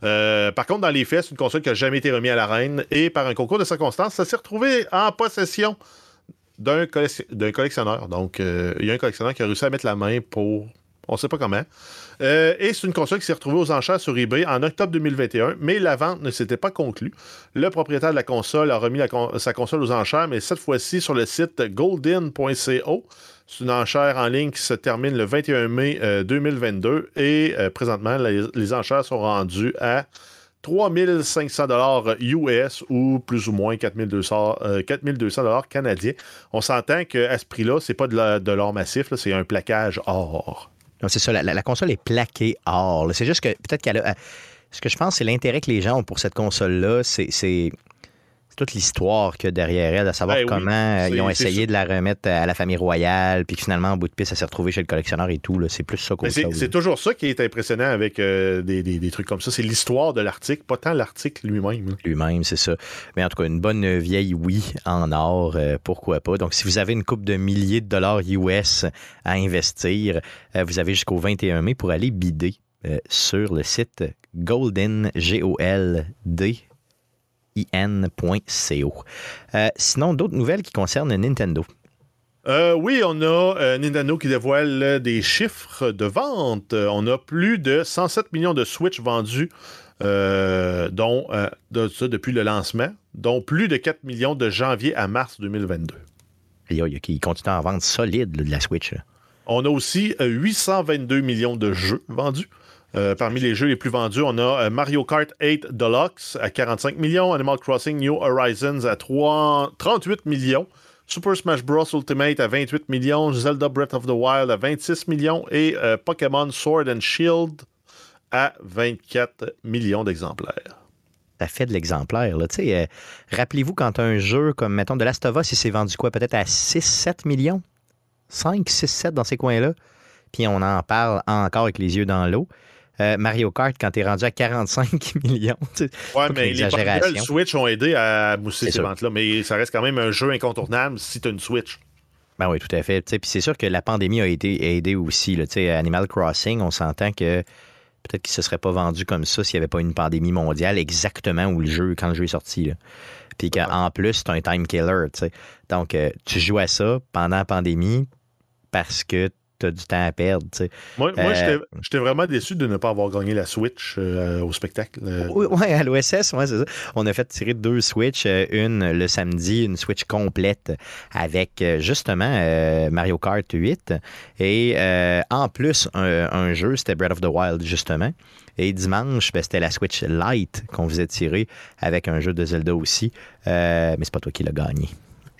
Speaker 3: Euh, par contre, dans les faits, c'est une console qui n'a jamais été remise à la reine et par un concours de circonstances, ça s'est retrouvé en possession d'un collectionneur. Donc, euh, il y a un collectionneur qui a réussi à mettre la main pour on ne sait pas comment. Euh, et c'est une console qui s'est retrouvée aux enchères sur eBay en octobre 2021, mais la vente ne s'était pas conclue. Le propriétaire de la console a remis sa console aux enchères, mais cette fois-ci sur le site golden.co. C'est une enchère en ligne qui se termine le 21 mai 2022 euh, et euh, présentement, les, enchères sont rendues à 3500 dollars US ou plus ou moins 4200 4200 dollars canadiens. On s'entend qu'à ce prix-là, c'est pas de l'or massif, c'est un plaquage or
Speaker 1: c'est ça, la, console est plaquée or. C'est juste que peut-être qu'elle a. Ce que je pense, c'est l'intérêt que les gens ont pour cette console-là, c'est toute l'histoire qu'il y a derrière elle, à savoir ben comment euh, ils ont essayé de la remettre à la famille royale, puis finalement, en bout de piste, ça s'est retrouvé chez le collectionneur et tout. C'est plus ça qu'autre
Speaker 3: C'est toujours ça qui est impressionnant avec euh, des, trucs comme ça. C'est l'histoire de l'article, pas tant l'article lui-même.
Speaker 1: Lui-même, c'est ça. Mais en tout cas, une bonne vieille oui en or, euh, pourquoi pas. Donc, si vous avez une coupe de milliers de dollars US à investir, vous avez jusqu'au 21 mai pour aller bider sur le site Golden, G-O-L-D, in.co. Euh, sinon, d'autres nouvelles qui concernent Nintendo.
Speaker 3: Euh, oui, on a euh, Nintendo qui dévoile des chiffres de vente. On a plus de 107 millions de Switch vendus dont, de, ça, depuis le lancement, dont plus de 4 millions de janvier à mars 2022.
Speaker 1: Il qui continue à vendre solide de la Switch.
Speaker 3: On a aussi 822 millions de jeux vendus. Euh, parmi les jeux les plus vendus, on a euh, Mario Kart 8 Deluxe à 45 millions, Animal Crossing New Horizons à 38 millions, Super Smash Bros. Ultimate à 28 millions, Zelda Breath of the Wild à 26 millions et euh, Pokémon Sword and Shield à 24 millions d'exemplaires.
Speaker 1: Ça fait de l'exemplaire. Rappelez-vous quand un jeu comme, mettons, de Last of Us, il s'est vendu quoi? Peut-être à 6-7 millions? 5, 6, 7 dans ces coins-là. Puis on en parle encore avec les yeux dans l'eau. Euh, Mario Kart quand tu es rendu à 45 millions.
Speaker 3: Ouais, mais les Switch ont aidé à mousser ces ventes-là, mais ça reste quand même un jeu incontournable si tu as une Switch.
Speaker 1: Ben oui, tout à fait. Puis c'est sûr que la pandémie a été aidée aussi. Là. Animal Crossing, on s'entend que peut-être qu'il ne se serait pas vendu comme ça s'il n'y avait pas une pandémie mondiale exactement où le jeu, quand le jeu est sorti. Là. Puis qu'en plus, c'est un time killer. Donc, euh, tu joues à ça pendant la pandémie parce que du temps à perdre.
Speaker 3: Moi, euh, j'étais vraiment déçu de ne pas avoir gagné la Switch euh, au spectacle.
Speaker 1: Oui, ouais, à l'OSS, c'est ça. On a fait tirer deux Switch, euh, une le samedi, une Switch complète avec justement Mario Kart 8 et en plus un, jeu, c'était Breath of the Wild justement. Et dimanche, ben, c'était la Switch Lite qu'on faisait tirer avec un jeu de Zelda aussi. mais c'est pas toi qui l'as gagné.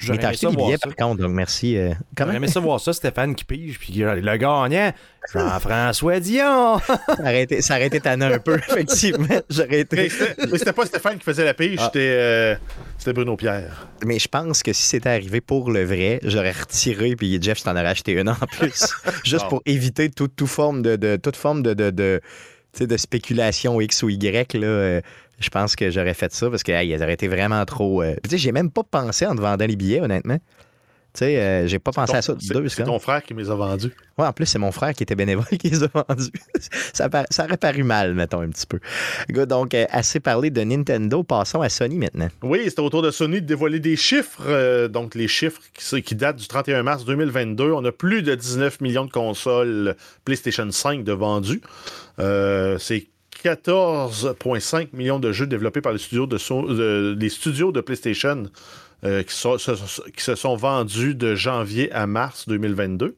Speaker 1: J'aurais aimé ça voir par contre, donc merci. Euh,
Speaker 2: J'aurais aimé ça voir ça, Stéphane qui pige, puis le gagnant, Jean-François Dion.
Speaker 1: ça, aurait été, ça tannant un peu, effectivement. J'aurais été...
Speaker 3: Mais c'était pas Stéphane qui faisait la pige, ah. euh, c'était Bruno Pierre.
Speaker 1: Mais je pense que si c'était arrivé pour le vrai, j'aurais retiré, puis Jeff, je t'en aurais acheté une en plus. juste pour éviter toute, forme de, toute forme de, de, de spéculation X ou Y. Là, euh, je pense que j'aurais fait ça parce qu'ils auraient été vraiment trop. Euh, tu sais, j'ai même pas pensé en te vendant les billets, honnêtement. Tu sais, euh, j'ai pas pensé
Speaker 3: Ton-
Speaker 1: à ça.
Speaker 3: c'est-
Speaker 1: Deux
Speaker 3: C'est ton frère qui me les a vendus.
Speaker 1: Ouais, en plus, c'est mon frère qui était bénévole qui les a vendus. ça, ça aurait paru mal, mettons, un petit peu. Good, donc, euh, assez parlé de Nintendo. Passons à Sony maintenant.
Speaker 3: Oui, c'était au tour de Sony de dévoiler des chiffres. euh, donc, les chiffres qui, qui datent du 31 mars 2022. On a plus de 19 millions de consoles PlayStation 5 de vendus. Euh, C'est 14,5 millions de jeux développés par les studios de, So- de- les studios de PlayStation euh, qui, se, qui se sont vendus de janvier à mars 2022.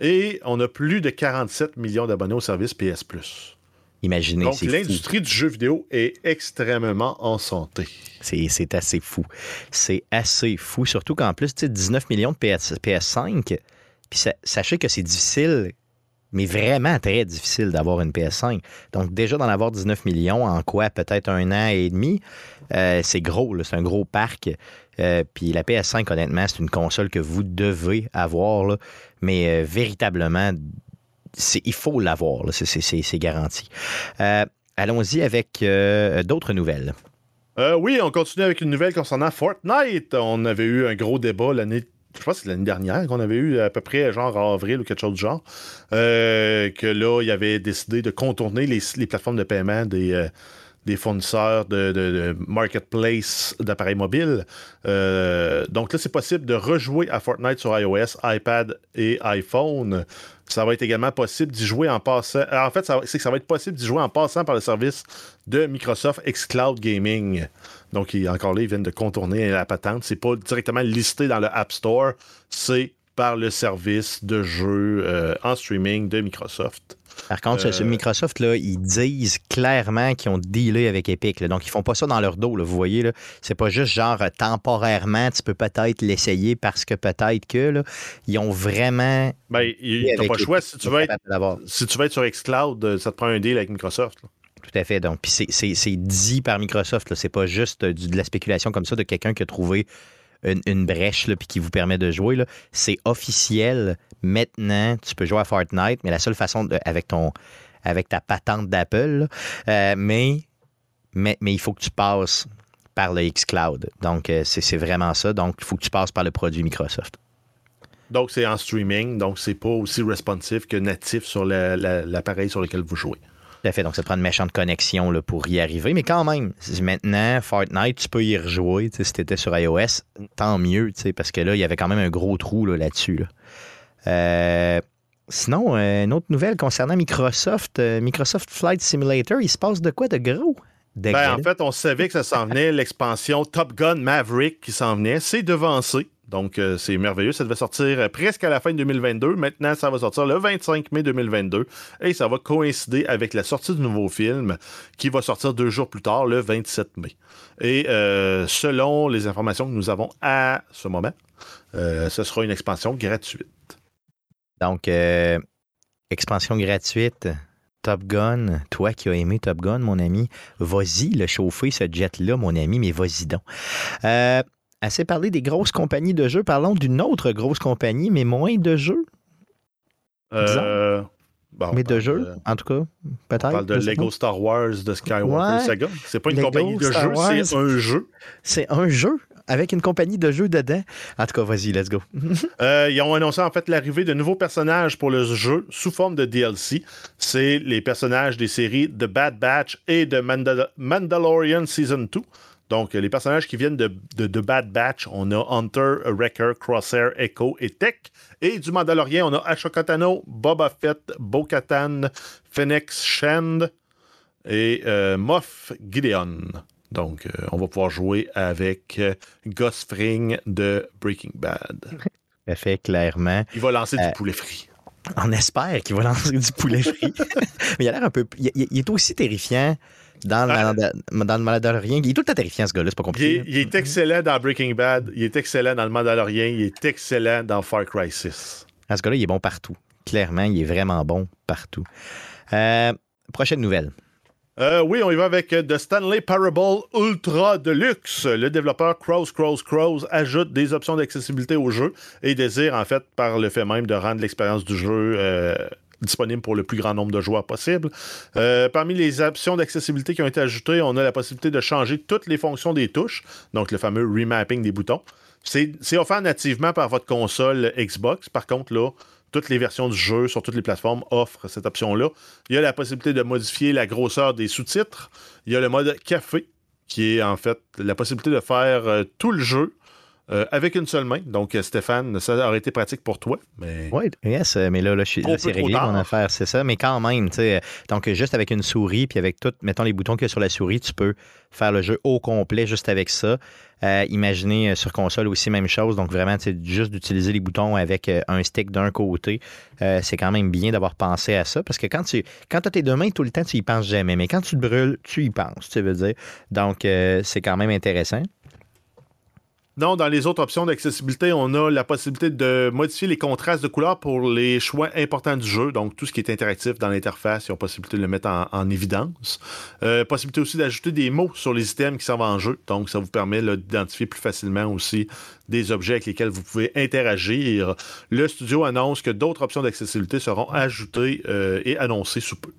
Speaker 3: Et on a plus de 47 millions d'abonnés au service PS Plus.
Speaker 1: Imaginez,
Speaker 3: Donc, l'industrie du jeu vidéo est extrêmement en santé.
Speaker 1: C'est assez fou. C'est assez fou. Surtout qu'en plus, tu sais, 19 millions de PS, PS5. Puis sa- sachez que c'est difficile, mais vraiment très difficile d'avoir une PS5. Donc, déjà d'en avoir 19 millions en quoi Peut-être un an et demi. euh, c'est gros, c'est un gros parc. Euh, puis la PS5, honnêtement, c'est une console que vous devez avoir. mais euh, véritablement, il faut l'avoir. C'est- garanti. Allons-y avec d'autres nouvelles.
Speaker 3: Oui, on continue avec une nouvelle concernant Fortnite. On avait eu un gros débat l'année. Je pense que c'est l'année dernière qu'on avait eu à peu près genre en avril ou quelque chose du genre. euh, que là, il avait décidé de contourner les, plateformes de paiement des, euh, des fournisseurs de, marketplace d'appareils mobiles. Euh, donc là, c'est possible de rejouer à Fortnite sur iOS, iPad et iPhone. Ça va être également possible d'y jouer en passant. En fait, c'est que ça va être possible d'y jouer en passant par le service de Microsoft xCloud Gaming. Donc, encore là, ils viennent de contourner la patente. C'est pas directement listé dans le App Store, c'est par le service de jeu euh, en streaming de Microsoft.
Speaker 1: Par contre,
Speaker 3: Euh,
Speaker 1: ce Microsoft, là, ils disent clairement qu'ils ont dealé avec Epic. là. Donc, ils font pas ça dans leur dos, là, vous voyez. Là. C'est pas juste genre euh, temporairement, tu peux peut-être l'essayer parce que peut-être que. Là, ils ont vraiment.
Speaker 3: Ben, il- t'as
Speaker 1: avec
Speaker 3: pas le choix. Si
Speaker 1: ils
Speaker 3: tu, veux être, si tu veux être sur xCloud, ça te prend un deal avec Microsoft. là.
Speaker 1: Tout à fait. Donc, puis c'est- dit par Microsoft. C'est pas juste euh, du- de la spéculation comme ça de quelqu'un qui a trouvé une, une brèche là, puis qui vous permet de jouer. C'est officiel. Maintenant, tu peux jouer à Fortnite, mais la seule façon de- avec ton avec ta patente d'Apple, euh, mais, mais mais il faut que tu passes par le xCloud. Donc, euh, c'est vraiment ça. Donc, il faut que tu passes par le produit Microsoft.
Speaker 3: Donc, c'est en streaming, donc c'est pas aussi responsive que natif sur la- la- l'appareil sur lequel vous jouez.
Speaker 1: Tout à fait. Donc, ça prend une méchante connexion là, pour y arriver. Mais quand même, maintenant, Fortnite, tu peux y rejouer. Si tu étais sur iOS, tant mieux, parce que là, il y avait quand même un gros trou là, là-dessus. là. Euh, sinon, euh, une autre nouvelle concernant Microsoft. euh, Microsoft Flight Simulator, il se passe de quoi de gros? De
Speaker 3: Ben, en fait, on savait que ça s'en venait, l'expansion Top Gun Maverick qui s'en venait. C'est devancé. Donc, euh, c'est merveilleux. Ça devait sortir euh, presque à la fin de 2022. Maintenant, ça va sortir le 25 mai 2022. Et ça va coïncider avec la sortie du nouveau film qui va sortir deux jours plus tard, le 27 mai. Et euh, selon les informations que nous avons à ce moment, ce sera une expansion gratuite.
Speaker 1: Donc, expansion gratuite. Top Gun, toi qui as aimé Top Gun, mon ami, vas-y le chauffer, ce jet-là, mon ami, mais vas-y donc. Assez parlé des grosses compagnies de jeux, parlons d'une autre grosse compagnie, mais moins de jeux,
Speaker 3: Euh, bon,
Speaker 1: mais de jeux, en tout cas, peut-être.
Speaker 3: On parle de Lego
Speaker 1: pas.
Speaker 3: Star Wars de Skywalker
Speaker 1: Ouais.
Speaker 3: Saga. C'est pas une
Speaker 1: Lego
Speaker 3: compagnie de
Speaker 1: Star
Speaker 3: jeux,
Speaker 1: Wars.
Speaker 3: c'est un jeu.
Speaker 1: C'est un jeu avec une compagnie de jeux dedans. En tout cas, vas-y, let's go.
Speaker 3: Euh, ils ont annoncé en fait l'arrivée de nouveaux personnages pour le jeu sous forme de DLC. C'est les personnages des séries The Bad Batch et de Mandal- Mandalorian Season 2. Donc, euh, les personnages qui viennent de, de, de Bad Batch, on a Hunter, Wrecker, Crosshair, Echo et Tech. Et du Mandalorien, on a Ashoka Tano, Boba Fett, Bo-Katan, Fennec Shand et euh, Moff Gideon. Donc, euh, on va pouvoir jouer avec euh, Gus Fring de Breaking Bad.
Speaker 1: Fait clairement.
Speaker 3: Il va lancer
Speaker 1: Euh,
Speaker 3: du poulet frit.
Speaker 1: On espère qu'il va lancer du poulet frit. mais il a l'air un peu. Il est aussi terrifiant dans le,
Speaker 3: Ah.
Speaker 1: Mandal- dans le Mandalorian. Il est tout le temps terrifiant, ce gars-là, c'est pas
Speaker 3: Il
Speaker 1: compliqué.
Speaker 3: est, il est excellent dans Breaking Bad, il est excellent dans le Mandalorian, il est excellent dans Far Cry 6.
Speaker 1: Ah, ce gars-là, il est bon partout. Clairement, il est vraiment bon partout. Euh, prochaine nouvelle.
Speaker 3: Euh, oui, on y va avec euh, The Stanley Parable Ultra Deluxe. Le développeur Crows Crows Crows ajoute des options d'accessibilité au jeu et désire, en fait, par le fait même de rendre l'expérience du jeu euh, disponible pour le plus grand nombre de joueurs possible. Euh, parmi les options d'accessibilité qui ont été ajoutées, on a la possibilité de changer toutes les fonctions des touches, donc le fameux remapping des boutons. C'est offert nativement par votre console Xbox. Par contre, là, toutes les versions du jeu sur toutes les plateformes offrent cette option-là. Il y a la possibilité de modifier la grosseur des sous-titres. Il y a le mode café, qui est en fait la possibilité de faire euh, tout le jeu euh, avec une seule main. Donc, euh, Stéphane, ça aurait été pratique pour toi. Mais...
Speaker 1: Oui, yes, mais là, là, là, c'est réglé mon affaire, c'est ça. Mais quand même, tu sais, donc juste avec une souris, puis avec tout, mettons les boutons qu'il y a sur la souris, tu peux faire le jeu au complet juste avec ça. Euh, imaginez euh, sur console aussi, même chose. Donc vraiment, sais, juste d'utiliser les boutons avec euh, un stick d'un côté, euh, c'est quand même bien d'avoir pensé à ça. Parce que quand tu quand as tes deux mains tout le temps, tu y penses jamais. Mais quand tu te brûles, tu y penses, tu veux dire. Donc, euh, c'est quand même intéressant.
Speaker 3: Non, dans les autres options d'accessibilité, on a la possibilité de modifier les contrastes de couleurs pour les choix importants du jeu. Donc, tout ce qui est interactif dans l'interface, il y a possibilité de le mettre en, en évidence. Euh, possibilité aussi d'ajouter des mots sur les items qui servent en jeu. Donc, ça vous permet d'identifier plus facilement aussi des objets avec lesquels vous pouvez interagir. Le studio annonce que d'autres options d'accessibilité seront ajoutées euh, et annoncées sous peu.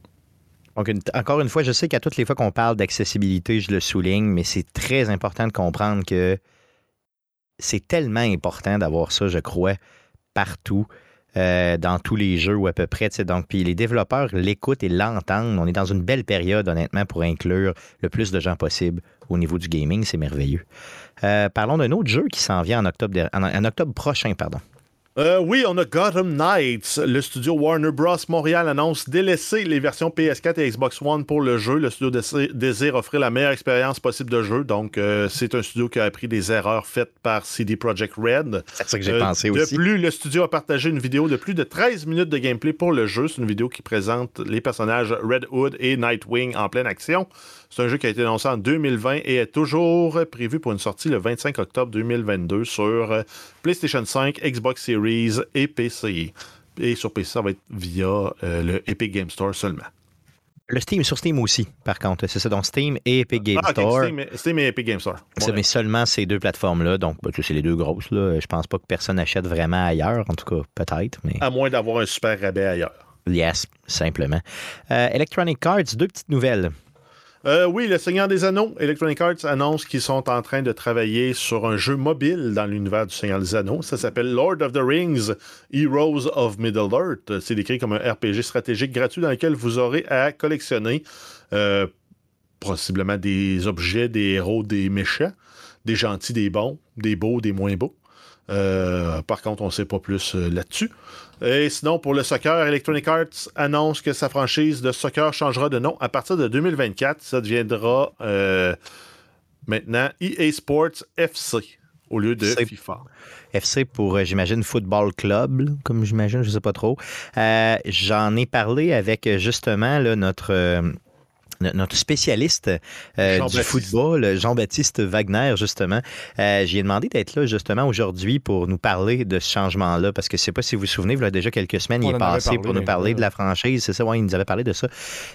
Speaker 1: Donc, encore une fois, je sais qu'à toutes les fois qu'on parle d'accessibilité, je le souligne, mais c'est très important de comprendre que c'est tellement important d'avoir ça, je crois, partout, euh, dans tous les jeux ou à peu près. Donc, puis les développeurs l'écoutent et l'entendent. On est dans une belle période, honnêtement, pour inclure le plus de gens possible au niveau du gaming. C'est merveilleux. Euh, parlons d'un autre jeu qui s'en vient en octobre, en octobre prochain. pardon.
Speaker 3: Euh, oui, on a Gotham Knights. Le studio Warner Bros. Montréal annonce délaisser les versions PS4 et Xbox One pour le jeu. Le studio désire- offrir la meilleure expérience possible de jeu. Donc, euh, c'est un studio qui a appris des erreurs faites par CD Projekt Red.
Speaker 1: C'est ça que j'ai
Speaker 3: Euh,
Speaker 1: pensé
Speaker 3: de
Speaker 1: aussi.
Speaker 3: plus, le studio a partagé une vidéo de plus de 13 minutes de gameplay pour le jeu. C'est une vidéo qui présente les personnages Red Hood et Nightwing en pleine action. C'est un jeu qui a été annoncé en 2020 et est toujours prévu pour une sortie le 25 octobre 2022 sur euh, PlayStation 5, Xbox Series et PC. Et sur PC, ça va être via euh, le Epic Game Store seulement.
Speaker 1: Le Steam, sur Steam aussi, par contre. C'est ça. Donc, Steam et Epic Game
Speaker 3: Ah,
Speaker 1: Store.
Speaker 3: Steam, Steam et Epic Game Store. Bon,
Speaker 1: mais seulement ces deux plateformes-là. Donc, bah, c'est les deux grosses. Là. Je pense pas que personne achète vraiment ailleurs. En tout cas, peut-être. Mais
Speaker 3: à moins d'avoir un super rabais ailleurs.
Speaker 1: yes, simplement. Euh, Electronic Arts, deux petites nouvelles.
Speaker 3: Euh, oui, le Seigneur des Anneaux, Electronic Arts annonce qu'ils sont en train de travailler sur un jeu mobile dans l'univers du Seigneur des Anneaux. Ça s'appelle Lord of the Rings, Heroes of Middle-earth. C'est décrit comme un RPG stratégique gratuit dans lequel vous aurez à collectionner euh, possiblement des objets, des héros, des méchants, des gentils, des bons, des beaux, des moins beaux. Euh, par contre, on ne sait pas plus euh, là-dessus. Et sinon, pour le soccer, Electronic Arts annonce que sa franchise de soccer changera de nom à partir de 2024. Ça deviendra euh, maintenant EA Sports FC au lieu de FIFA.
Speaker 1: FC pour, j'imagine, Football Club, comme j'imagine, je sais pas trop. J'en ai parlé avec justement là, notre. Euh, no- notre spécialiste euh, du football, Jean-Baptiste Wagner, justement. Euh, J'y ai demandé d'être là, justement, aujourd'hui pour nous parler de ce changement-là, parce que je sais pas si vous vous souvenez, il y a déjà quelques semaines,
Speaker 2: On
Speaker 1: il est passé
Speaker 2: parlé,
Speaker 1: pour nous parler de la franchise, c'est ça, ouais, il nous avait parlé de ça.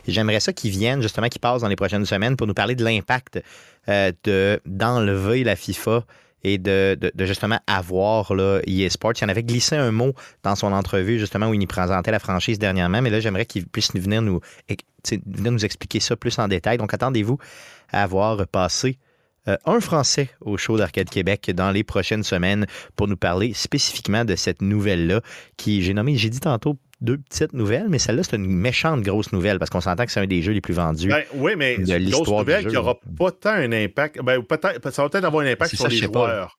Speaker 1: J'aimerais ça qu'il vienne, justement, qu'il passe dans les prochaines semaines pour nous parler de l'impact euh, de- d'enlever la FIFA et de, justement avoir là, EA Sports. Il en avait glissé un mot dans son entrevue, justement, où il nous présentait la franchise dernièrement, mais là, j'aimerais qu'il puisse venir nous, venir nous expliquer ça plus en détail. Donc, attendez-vous à avoir passé euh, un Français au show d'Arcade Québec dans les prochaines semaines pour nous parler spécifiquement de cette nouvelle-là qui, j'ai nommé, j'ai dit tantôt deux petites nouvelles, mais celle-là, c'est une méchante grosse nouvelle parce qu'on s'entend que c'est un des jeux les plus vendus.
Speaker 3: Ben, oui, mais
Speaker 1: de
Speaker 3: c'est une grosse nouvelle qui n'aura pas tant un impact. Ben, peut-être, ça va peut-être avoir un impact
Speaker 1: C'est
Speaker 3: sur
Speaker 1: ça,
Speaker 3: les
Speaker 1: je sais pas.
Speaker 3: joueurs.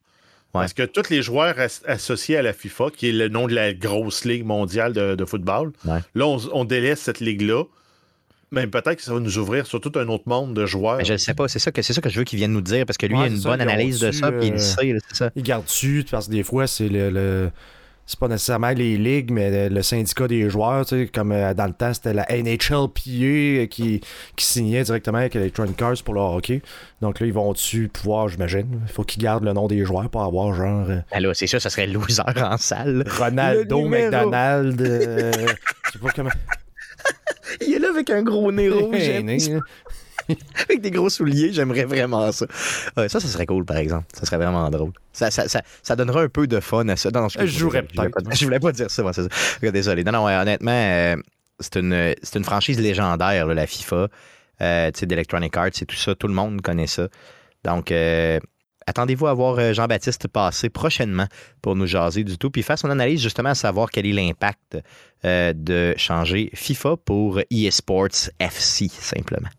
Speaker 1: Ouais.
Speaker 3: Parce que tous les joueurs as- associés à la FIFA, qui est le nom de la grosse ligue mondiale de, de football,
Speaker 1: Ouais.
Speaker 3: là, on, on délaisse cette ligue-là. Mais peut-être que ça va nous ouvrir sur tout un autre monde de joueurs.
Speaker 1: Mais je ne sais pas, c'est ça que c'est ça que je veux qu'il vienne nous dire parce que lui,
Speaker 2: Ouais,
Speaker 1: il a une
Speaker 2: ça,
Speaker 1: bonne analyse de ça, puis il
Speaker 2: euh,
Speaker 1: le sait, là, c'est ça.
Speaker 2: Ils gardent dessus parce que des fois, c'est le. le- C'est pas nécessairement les ligues, mais le, syndicat des joueurs, tu sais, comme euh, dans le temps, c'était la NHLPA qui, qui signait directement avec Electronic Arts pour le hockey. Donc là, ils vont dessus pouvoir, j'imagine. Il faut qu'ils gardent le nom des joueurs pour avoir genre euh,
Speaker 1: Ben là, c'est sûr, ça serait loser en salle.
Speaker 2: Ronaldo. McDonald. euh, je sais pas comment.
Speaker 1: Il est là avec un gros nez rouge, avec des gros souliers, j'aimerais vraiment ça. Ça, ça serait cool, par exemple. Ça serait vraiment drôle. Ça, ça, ça, ça donnerait un peu de fun à ça. Non, non,
Speaker 2: Je jouerais
Speaker 1: je pas- Je voulais pas dire ça, moi, c'est ça. Regarde, Désolé. Non, non, ouais, honnêtement, euh, c'est une, c'est une franchise légendaire, là, la FIFA, euh, d'Electronic Arts et tout ça. Tout le monde connaît ça. Donc, euh, attendez-vous à voir euh, Jean-Baptiste passer prochainement pour nous jaser du tout, puis faire son analyse justement à savoir quel est l'impact euh, de changer FIFA pour eSports FC, simplement.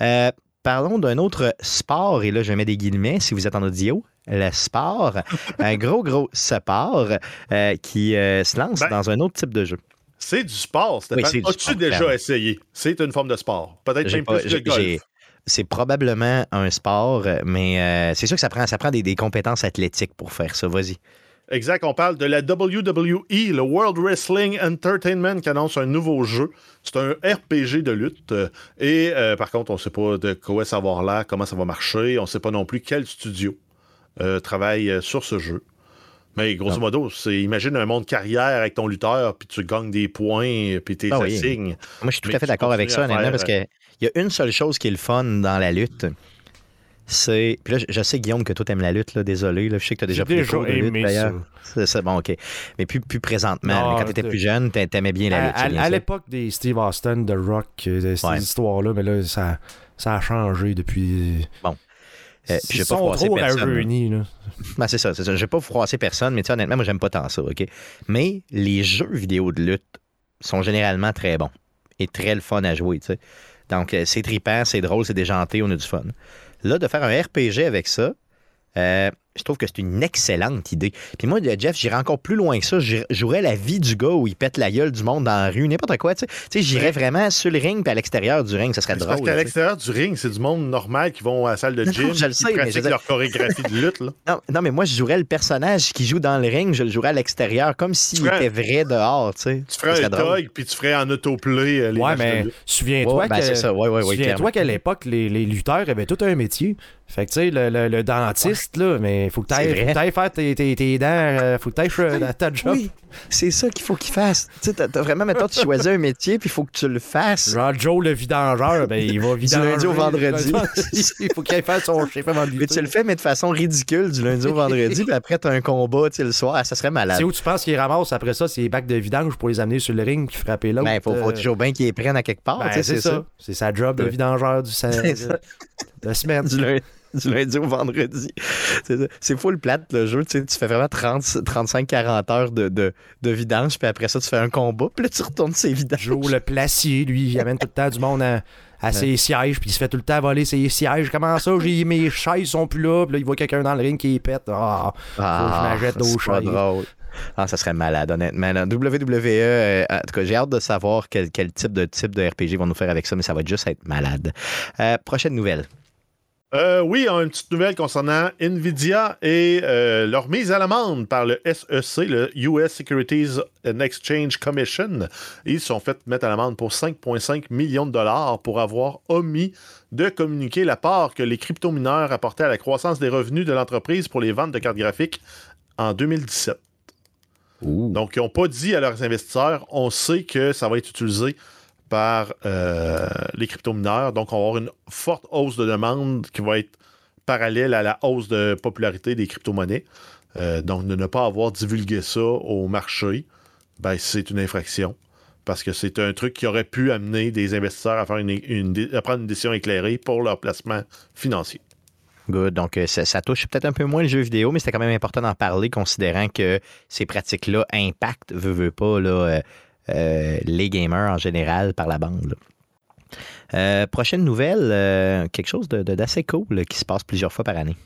Speaker 1: Euh, parlons d'un autre sport, et là, je mets des guillemets si vous êtes en audio. Le sport, un gros, gros sport euh, qui euh, se lance
Speaker 3: Ben,
Speaker 1: dans un autre type de jeu.
Speaker 3: C'est du sport, Stéphane.
Speaker 1: Oui,
Speaker 3: As-tu déjà
Speaker 1: clairement.
Speaker 3: essayé? C'est une forme de sport. Peut-être même
Speaker 1: pas-
Speaker 3: plus que golf.
Speaker 1: C'est probablement un sport, mais euh, c'est sûr que ça prend, ça prend des, des compétences athlétiques pour faire ça. Vas-y.
Speaker 3: Exact, on parle de la WWE, le World Wrestling Entertainment, qui annonce un nouveau jeu. C'est un RPG de lutte. euh, Et euh, par contre, on ne sait pas de quoi ça va avoir l'air, comment ça va marcher. On ne sait pas non plus quel studio euh, travaille sur ce jeu. Mais grosso
Speaker 1: Non.
Speaker 3: modo, c'est imagine un monde carrière avec ton lutteur, puis tu gagnes des points, puis tes
Speaker 1: Ah oui.
Speaker 3: assignes.
Speaker 1: Moi, je suis tout
Speaker 3: Mais
Speaker 1: à fait d'accord avec ça, honnêtement, parce qu'il y a une seule chose qui est le fun dans la lutte. C'est. Puis là, je- sais, Guillaume, que toi, t'aimes la lutte, là, désolé. Là, je sais que t'as déjà
Speaker 2: J'ai
Speaker 1: pris des cours de lutte, d'ailleurs. C'est bon, OK. Mais plus, plus présentement.
Speaker 2: Non,
Speaker 1: quand t'étais
Speaker 2: de-
Speaker 1: plus jeune, t'a- t'aimais bien la lutte.
Speaker 2: à- l'époque des Steve Austin, de Rock, euh, de ces
Speaker 1: Ouais.
Speaker 2: histoires-là, mais là, ça, ça a changé depuis.
Speaker 1: Bon. Euh, puis j'ai pas froissé
Speaker 2: trop
Speaker 1: personne. Ben, c'est ça, c'est ça. Je vais pas froisser personne, mais tu sais, honnêtement, moi, j'aime pas tant ça, OK? Mais les jeux vidéo de lutte sont généralement très bons et très le fun à jouer, tu sais. Donc, euh, c'est trippant, c'est drôle, c'est déjanté, on a du fun. Là, de faire un RPG avec ça, euh, je trouve que c'est une excellente idée. Puis moi, Jeff, j'irais encore plus loin que ça. Je jouerais la vie du gars où il pète la gueule du monde dans la rue, n'importe quoi, tu sais. J'irais
Speaker 3: Ouais.
Speaker 1: vraiment sur le ring puis à l'extérieur du ring, ça serait drôle.
Speaker 3: parce qu'à l'extérieur du ring, c'est du monde normal qui vont à la salle de
Speaker 1: Non,
Speaker 3: gym,
Speaker 1: je le
Speaker 3: qui
Speaker 1: sais, mais je
Speaker 3: pratiquent
Speaker 1: dire-
Speaker 3: leur chorégraphie de lutte. Là.
Speaker 1: Non, non, mais moi, je jouerais le personnage qui joue dans le ring, je le jouerais à l'extérieur, comme s'il
Speaker 3: Tu ferais-
Speaker 1: était vrai dehors, tu sais.
Speaker 3: Tu ferais un tog, puis tu ferais en autoplay euh, les
Speaker 2: Ouais, mais souviens-toi
Speaker 1: Ouais, ben,
Speaker 2: que,
Speaker 1: c'est ça, ouais, ouais, ouais,
Speaker 2: souviens-toi
Speaker 1: clairement.
Speaker 2: qu'à l'époque, les, les lutteurs avaient tout un métier. Fait que, tu sais, le, le- le dentiste, là, mais faut que que t'ailles faire tes, tes- tes dents, euh, faut que t'ailles euh, ta job.
Speaker 1: Oui, c'est ça qu'il faut qu'il fasse. Tu sais, t'as vraiment, maintenant, tu choisis un métier, puis il faut que tu le fasses.
Speaker 2: Genre Joe le vidangeur, ben il va vidanger.
Speaker 1: lundi au vendredi.
Speaker 2: il faut qu'il faire son chiffre avant de
Speaker 1: Mais tu le fais, mais de façon ridicule, du lundi au vendredi, puis après, t'as un combat, tu sais, le soir. Ah, ça serait malade.
Speaker 2: C'est où tu penses qu'il ramasse après ça ses bacs de vidange pour les amener sur le ring puis frapper l'autre.
Speaker 1: Ben, faut, faut
Speaker 2: euh,
Speaker 1: toujours bien qu'ils les prennent à quelque part,
Speaker 2: ben,
Speaker 1: tu
Speaker 2: c'est ça. C'est sa job de
Speaker 1: Ouais.
Speaker 2: vidangeur du sa-
Speaker 1: ça.
Speaker 2: de, de semaine.
Speaker 1: Du lundi, du lundi au vendredi. C'est full plate le jeu. Tu, sais, tu fais vraiment 30 35-40 heures de, de, de vidange, puis après ça, tu fais un combat, puis là, tu retournes ces vidanges.
Speaker 2: Joe le placier, lui, il amène tout le temps du monde à, à ses sièges, puis il se fait tout le temps voler ses sièges. Comment ça, j'ai mes chaises sont plus là, puis là, il voit quelqu'un dans le ring qui les pète. Ah, faut que je m'achète d'autres
Speaker 1: c'est pas
Speaker 2: chaises.
Speaker 1: drôle. Ah, ça serait malade, honnêtement. là. WWE, euh, en tout cas, j'ai hâte de savoir quel, quel type de type de RPG vont nous faire avec ça, mais ça va juste être malade. Euh, prochaine nouvelle.
Speaker 3: Euh, oui, une petite nouvelle concernant Nvidia et euh, leur mise à l'amende par le SEC, le US Securities and Exchange Commission. Ils se sont fait mettre à l'amende pour 5,5 millions de dollars pour avoir omis de communiquer la part que les crypto-mineurs apportaient à la croissance des revenus de l'entreprise pour les ventes de cartes graphiques en 2017. Donc, ils n'ont pas dit à leurs investisseurs, on sait que ça va être utilisé euh, les crypto-mineurs. Donc, on va avoir une forte hausse de demande qui va être parallèle à la hausse de popularité des crypto-monnaies. Euh, donc, de ne pas avoir divulgué ça au marché, ben, c'est une infraction. Parce que c'est un truc qui aurait pu amener des investisseurs à, faire une, à prendre une décision éclairée pour leur placement financier.
Speaker 1: Good. Donc, euh, ça, touche peut-être un peu moins le jeu vidéo, mais c'était quand même important d'en parler, considérant que ces pratiques-là impactent, veut, veut pas, là, les gamers en général par la bande. Euh, prochaine nouvelle, euh, quelque chose d'assez cool qui se passe plusieurs fois par année.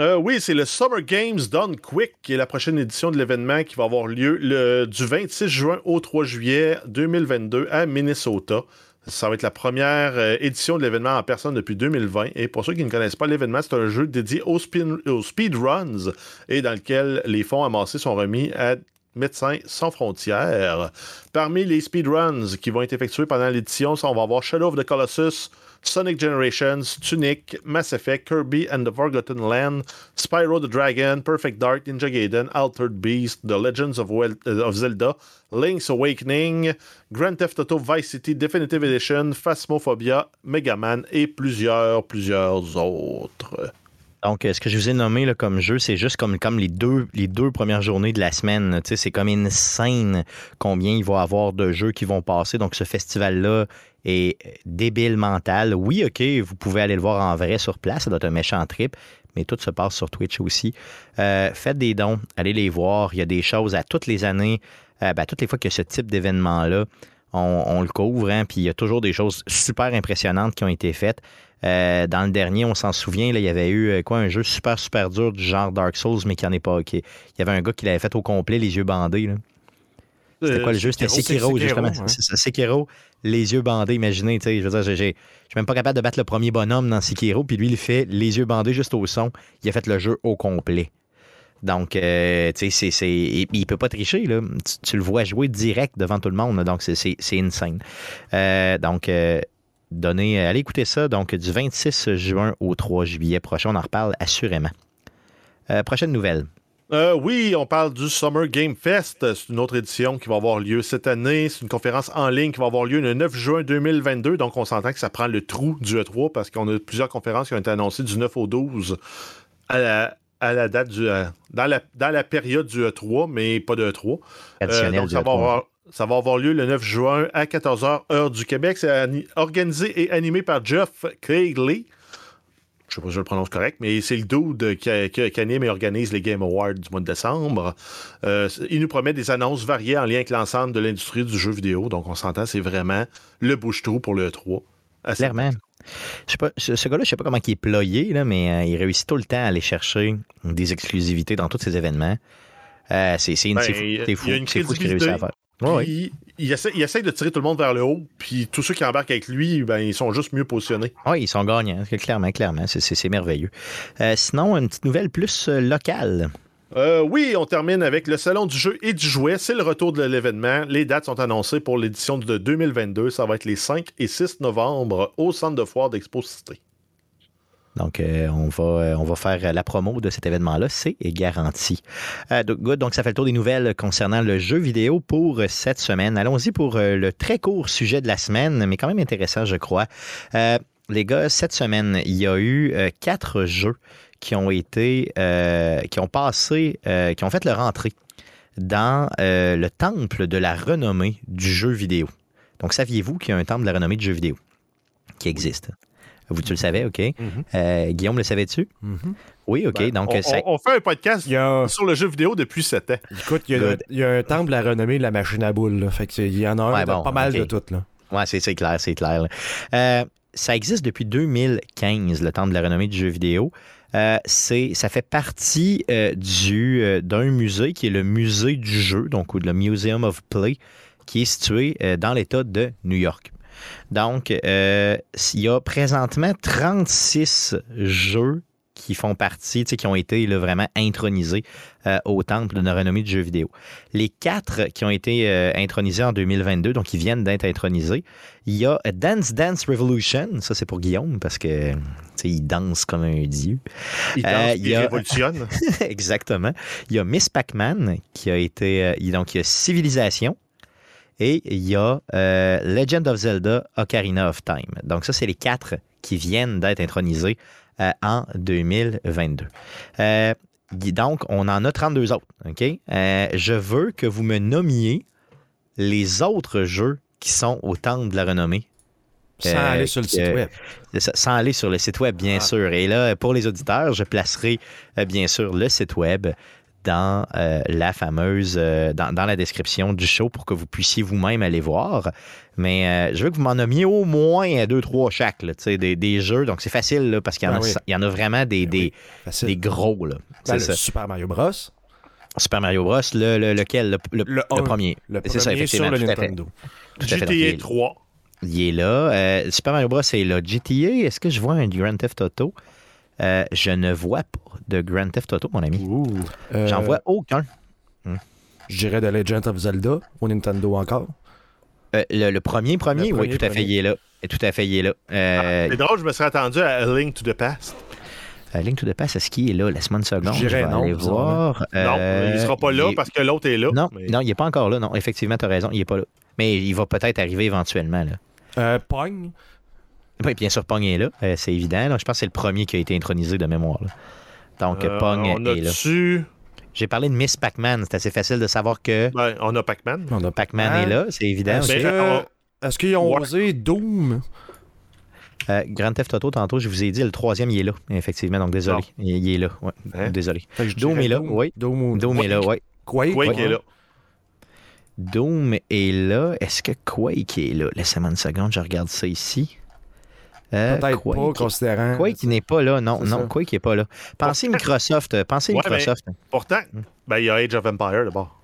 Speaker 3: Euh, oui, c'est le Summer Games Done Quick, qui est la prochaine édition de l'événement qui va avoir lieu du 26 juin au 3 juillet 2022 à Minnesota. Ça va être la première euh, édition de l'événement en personne depuis 2020. Et pour ceux qui ne connaissent pas l'événement, c'est un jeu dédié aux speedruns et dans lequel les fonds amassés sont remis à Médecins sans frontières. Parmi les speedruns qui vont être effectués pendant l'édition, on va avoir Shadow of the Colossus, Sonic Generations, Tunic, Mass Effect, Kirby and the Forgotten Land, Spyro the Dragon, Perfect Dark, Ninja Gaiden, Altered Beast, The Legends of, euh, of Zelda, Link's Awakening, Grand Theft Auto Vice City Definitive Edition, Phasmophobia, Mega Man et plusieurs, plusieurs autres.
Speaker 1: Donc, euh, ce que je vous ai nommé comme jeu, c'est juste comme, les, deux, premières journées de la semaine. C'est comme insane combien il va y avoir de jeux qui vont passer. Donc, ce festival-là est débile mental. Oui, OK, vous pouvez aller le voir en vrai sur place. Ça doit être un méchant trip. Mais tout se passe sur Twitch aussi. Euh, faites des dons, allez les voir. Il y a des choses à toutes les années, euh, ben, toutes les fois qu'il y a ce type d'événement-là, on, on le couvre. hein, puis il y a toujours des choses super impressionnantes qui ont été faites. Euh, dans le dernier, on s'en souvient, là, il y avait eu euh, quoi un jeu super super dur du genre Dark Souls, mais qui en est pas. Qui, il y avait un gars qui l'avait fait au complet, les yeux bandés. là. C'était quoi le jeu? C'était Sekiro, justement.
Speaker 2: ouais.
Speaker 1: C'est ça, Sekiro, les yeux bandés, imaginez. tu sais, Je veux dire, je suis même pas capable de battre le premier bonhomme dans Sekiro, puis lui, il fait les yeux bandés juste au son. Il a fait le jeu au complet. Donc, euh, tu sais, c'est- c'est- il il peut pas tricher. Là. Tu, tu le vois jouer direct devant tout le monde. donc, c'est- c'est c'est insane. Euh, donc, euh, donnez, allez écouter ça. Donc, du 26 juin au 3 juillet prochain, on en reparle assurément. Euh, prochaine nouvelle.
Speaker 3: Euh, oui, on parle du Summer Game Fest. C'est une autre édition qui va avoir lieu cette année. C'est une conférence en ligne qui va avoir lieu le 9 juin 2022. Donc, on s'entend que ça prend le trou du E3 parce qu'on a plusieurs conférences qui ont été annoncées du 9 au 12 à la, à la date du. euh, dans, la, dans la période du E3, mais pas de E3. Euh,
Speaker 1: Traditionnel
Speaker 3: donc,
Speaker 1: du
Speaker 3: ça va,
Speaker 1: E3.
Speaker 3: avoir, ça va avoir lieu le 9 juin à 14h, heure du Québec. C'est ani- organisé et animé par Jeff Craigley. Je sais pas si je le prononce correct, mais c'est le dude qui, qui- qui anime et organise les Game Awards du mois de décembre. Euh, il nous promet des annonces variées en lien avec l'ensemble de l'industrie du jeu vidéo. Donc, on s'entend, c'est vraiment le bouche-trou pour le 3. Assez-
Speaker 1: Clairement. Je sais pas, ce, ce gars-là, je sais pas comment il est ployé, là, mais euh, il réussit tout le temps à aller chercher des exclusivités dans tous ces événements. Euh, c'est
Speaker 3: Ben,
Speaker 1: fou, c'est fou, ce qu'il réussit à faire.
Speaker 3: Il, essaie, il essaie de tirer tout le monde vers le haut, puis tous ceux qui embarquent avec lui, ben, ils sont juste mieux positionnés.
Speaker 1: Oui, ils sont gagnants, clairement, clairement. C'est- C'est c'est merveilleux. Euh, sinon, une petite nouvelle plus euh, locale.
Speaker 3: Euh, oui, on termine avec le Salon du jeu et du jouet. C'est le retour de l'événement. Les dates sont annoncées pour l'édition de 2022. Ça va être les 5 et 6 novembre au centre de foire d'Expo Cité.
Speaker 1: Donc, euh, on, va, euh, on va faire euh, la promo de cet événement-là, c'est garanti. Euh, donc, good. donc, ça fait le tour des nouvelles concernant le jeu vidéo pour cette semaine. Allons-y pour le très court sujet de la semaine, mais quand même intéressant, je crois. Euh, les gars, cette semaine, il y a eu quatre jeux qui ont été, qui ont passé, qui ont fait leur entrée dans le temple de la renommée du jeu vidéo. Donc, saviez-vous qu'il y a un temple de la renommée du jeu vidéo qui existe? Vous, tu le savais, OK? Euh, Guillaume, le savais-tu?
Speaker 2: Mhm.
Speaker 1: Oui, OK.
Speaker 3: Ben,
Speaker 1: donc,
Speaker 3: on,
Speaker 1: ça-
Speaker 3: on- fait un podcast
Speaker 2: a,
Speaker 3: sur le jeu vidéo depuis 7 ans.
Speaker 2: écoute, il y, a,
Speaker 1: Good.
Speaker 2: il y a un temple de la renommée de la machine à boules. là. Fait que c'est- il y en a un
Speaker 1: Ouais,
Speaker 2: de-
Speaker 1: bon,
Speaker 2: pas mal de toutes.
Speaker 1: Ouais, c'est c'est clair, c'est clair. Euh, ça existe depuis 2015, le temps de la renommée du jeu vidéo. Euh, c'est, ça fait partie euh, du, euh, d'un musée qui est le musée du jeu, donc ou le Museum of Play, qui est situé euh, dans l'État de New York. Donc, euh, il y a présentement 36 jeux qui font partie, tu sais, qui ont été là, vraiment intronisés euh, au temple de renommée du jeu vidéo. Les quatre qui ont été euh, intronisés en 2022, donc qui viennent d'être intronisés, il y a Dance Dance Revolution, ça c'est pour Guillaume parce que tu sais, il danse comme un dieu.
Speaker 3: Il
Speaker 1: Euh,
Speaker 3: danse,
Speaker 1: il
Speaker 3: il
Speaker 1: y a-
Speaker 3: révolutionne.
Speaker 1: Exactement. Il y a Miss Pac-Man qui a été. donc, il y a Civilisation et il y a euh, Legend of Zelda Ocarina of Time. Donc, ça, c'est les quatre qui viennent d'être intronisés euh, en 2022. Euh, donc, on en a 32 autres. OK? Je veux que vous me nommiez les autres jeux qui sont au temple de la renommée
Speaker 2: Sans
Speaker 1: Euh,
Speaker 2: aller sur le site web.
Speaker 1: Sans aller sur le site web, bien
Speaker 2: Ah.
Speaker 1: sûr. Et là, pour les auditeurs, je placerai euh, bien sûr le site web dans euh, la fameuse, euh, dans, dans la description du show pour que vous puissiez vous-même aller voir. Mais euh, je veux que vous m'en nommiez au moins deux, trois chaque, là, tu sais, des, des jeux. Donc c'est facile là, parce qu'il y, en
Speaker 2: Ben
Speaker 1: a-
Speaker 2: oui.
Speaker 1: il y en a vraiment des,
Speaker 2: Ben
Speaker 1: des,
Speaker 2: oui,
Speaker 1: des gros. Là.
Speaker 2: Ben,
Speaker 1: C'est
Speaker 2: le
Speaker 1: ça.
Speaker 2: Super Mario Bros.
Speaker 1: Super Mario Bros, le, le- lequel? Le, le-
Speaker 2: Le
Speaker 1: le
Speaker 2: un.
Speaker 1: premier.
Speaker 2: Le
Speaker 1: C'est ça, effectivement,
Speaker 2: sur le
Speaker 1: tout à fait.
Speaker 2: Nintendo.
Speaker 1: À fait,
Speaker 3: GTA
Speaker 1: est-
Speaker 3: 3.
Speaker 1: Il est là. Euh, Super Mario Bros. est là. GTA, est-ce que je vois un Grand Theft Auto? Euh, je ne vois pas de Grand Theft Auto, mon ami.
Speaker 2: Ouh. Euh,
Speaker 1: J'en vois aucun.
Speaker 2: Je dirais de Legend of Zelda au Nintendo encore.
Speaker 1: Euh, le, le premier, premier,
Speaker 2: Le
Speaker 1: oui,
Speaker 2: premier,
Speaker 1: tout à fait, il est là. Et Tout à fait, il est là. Euh,
Speaker 3: C'est drôle, je me serais attendu à A Link to the Past.
Speaker 1: Link to the Past, est-ce qu'il est là? Laisse-moi une seconde?
Speaker 2: Je
Speaker 1: vais
Speaker 2: non,
Speaker 1: aller voir.
Speaker 3: non, il sera pas là
Speaker 1: il
Speaker 3: parce que l'autre est là.
Speaker 1: Non,
Speaker 3: mais-
Speaker 1: non, il n'est pas encore là. Non, effectivement, tu as raison, il n'est pas là. Mais il va peut-être arriver éventuellement. Là.
Speaker 2: Euh, Pong.
Speaker 1: Oui, bien sûr, Pong est là, euh, c'est évident. là. Je pense que c'est le premier qui a été intronisé de mémoire. là. Donc,
Speaker 3: Euh,
Speaker 1: Pong
Speaker 3: on
Speaker 1: est là. J'ai parlé de Miss Pac-Man. C'est assez facile de savoir que
Speaker 3: Ben, on a Pac-Man.
Speaker 2: On a
Speaker 1: Pac-Man
Speaker 2: Ah.
Speaker 1: est là, c'est évident.
Speaker 2: Est-ce est-ce qu'ils ont osé Doom?
Speaker 1: Euh, Grand Theft Auto, tantôt, je vous ai dit, le troisième, il est là, effectivement. Donc, désolé. Il, il est là. Ouais,
Speaker 3: Hein?
Speaker 1: Désolé. Doom est là, oui.
Speaker 2: Doom
Speaker 1: est là, oui.
Speaker 2: Quake.
Speaker 3: Quake
Speaker 2: ouais.
Speaker 3: est là.
Speaker 1: Doom est là. Est-ce que Quake est là? Laissez-moi une seconde, je regarde ça ici. Euh,
Speaker 2: Peut-être pas,
Speaker 1: Quake.
Speaker 2: considérant.
Speaker 1: Quake n'est pas là, non, non,
Speaker 2: ça.
Speaker 1: Quake n'est pas là? Pensez Microsoft, pensez
Speaker 3: Ouais,
Speaker 1: Microsoft.
Speaker 3: Pourtant, ben, il y a Age of Empire d'abord.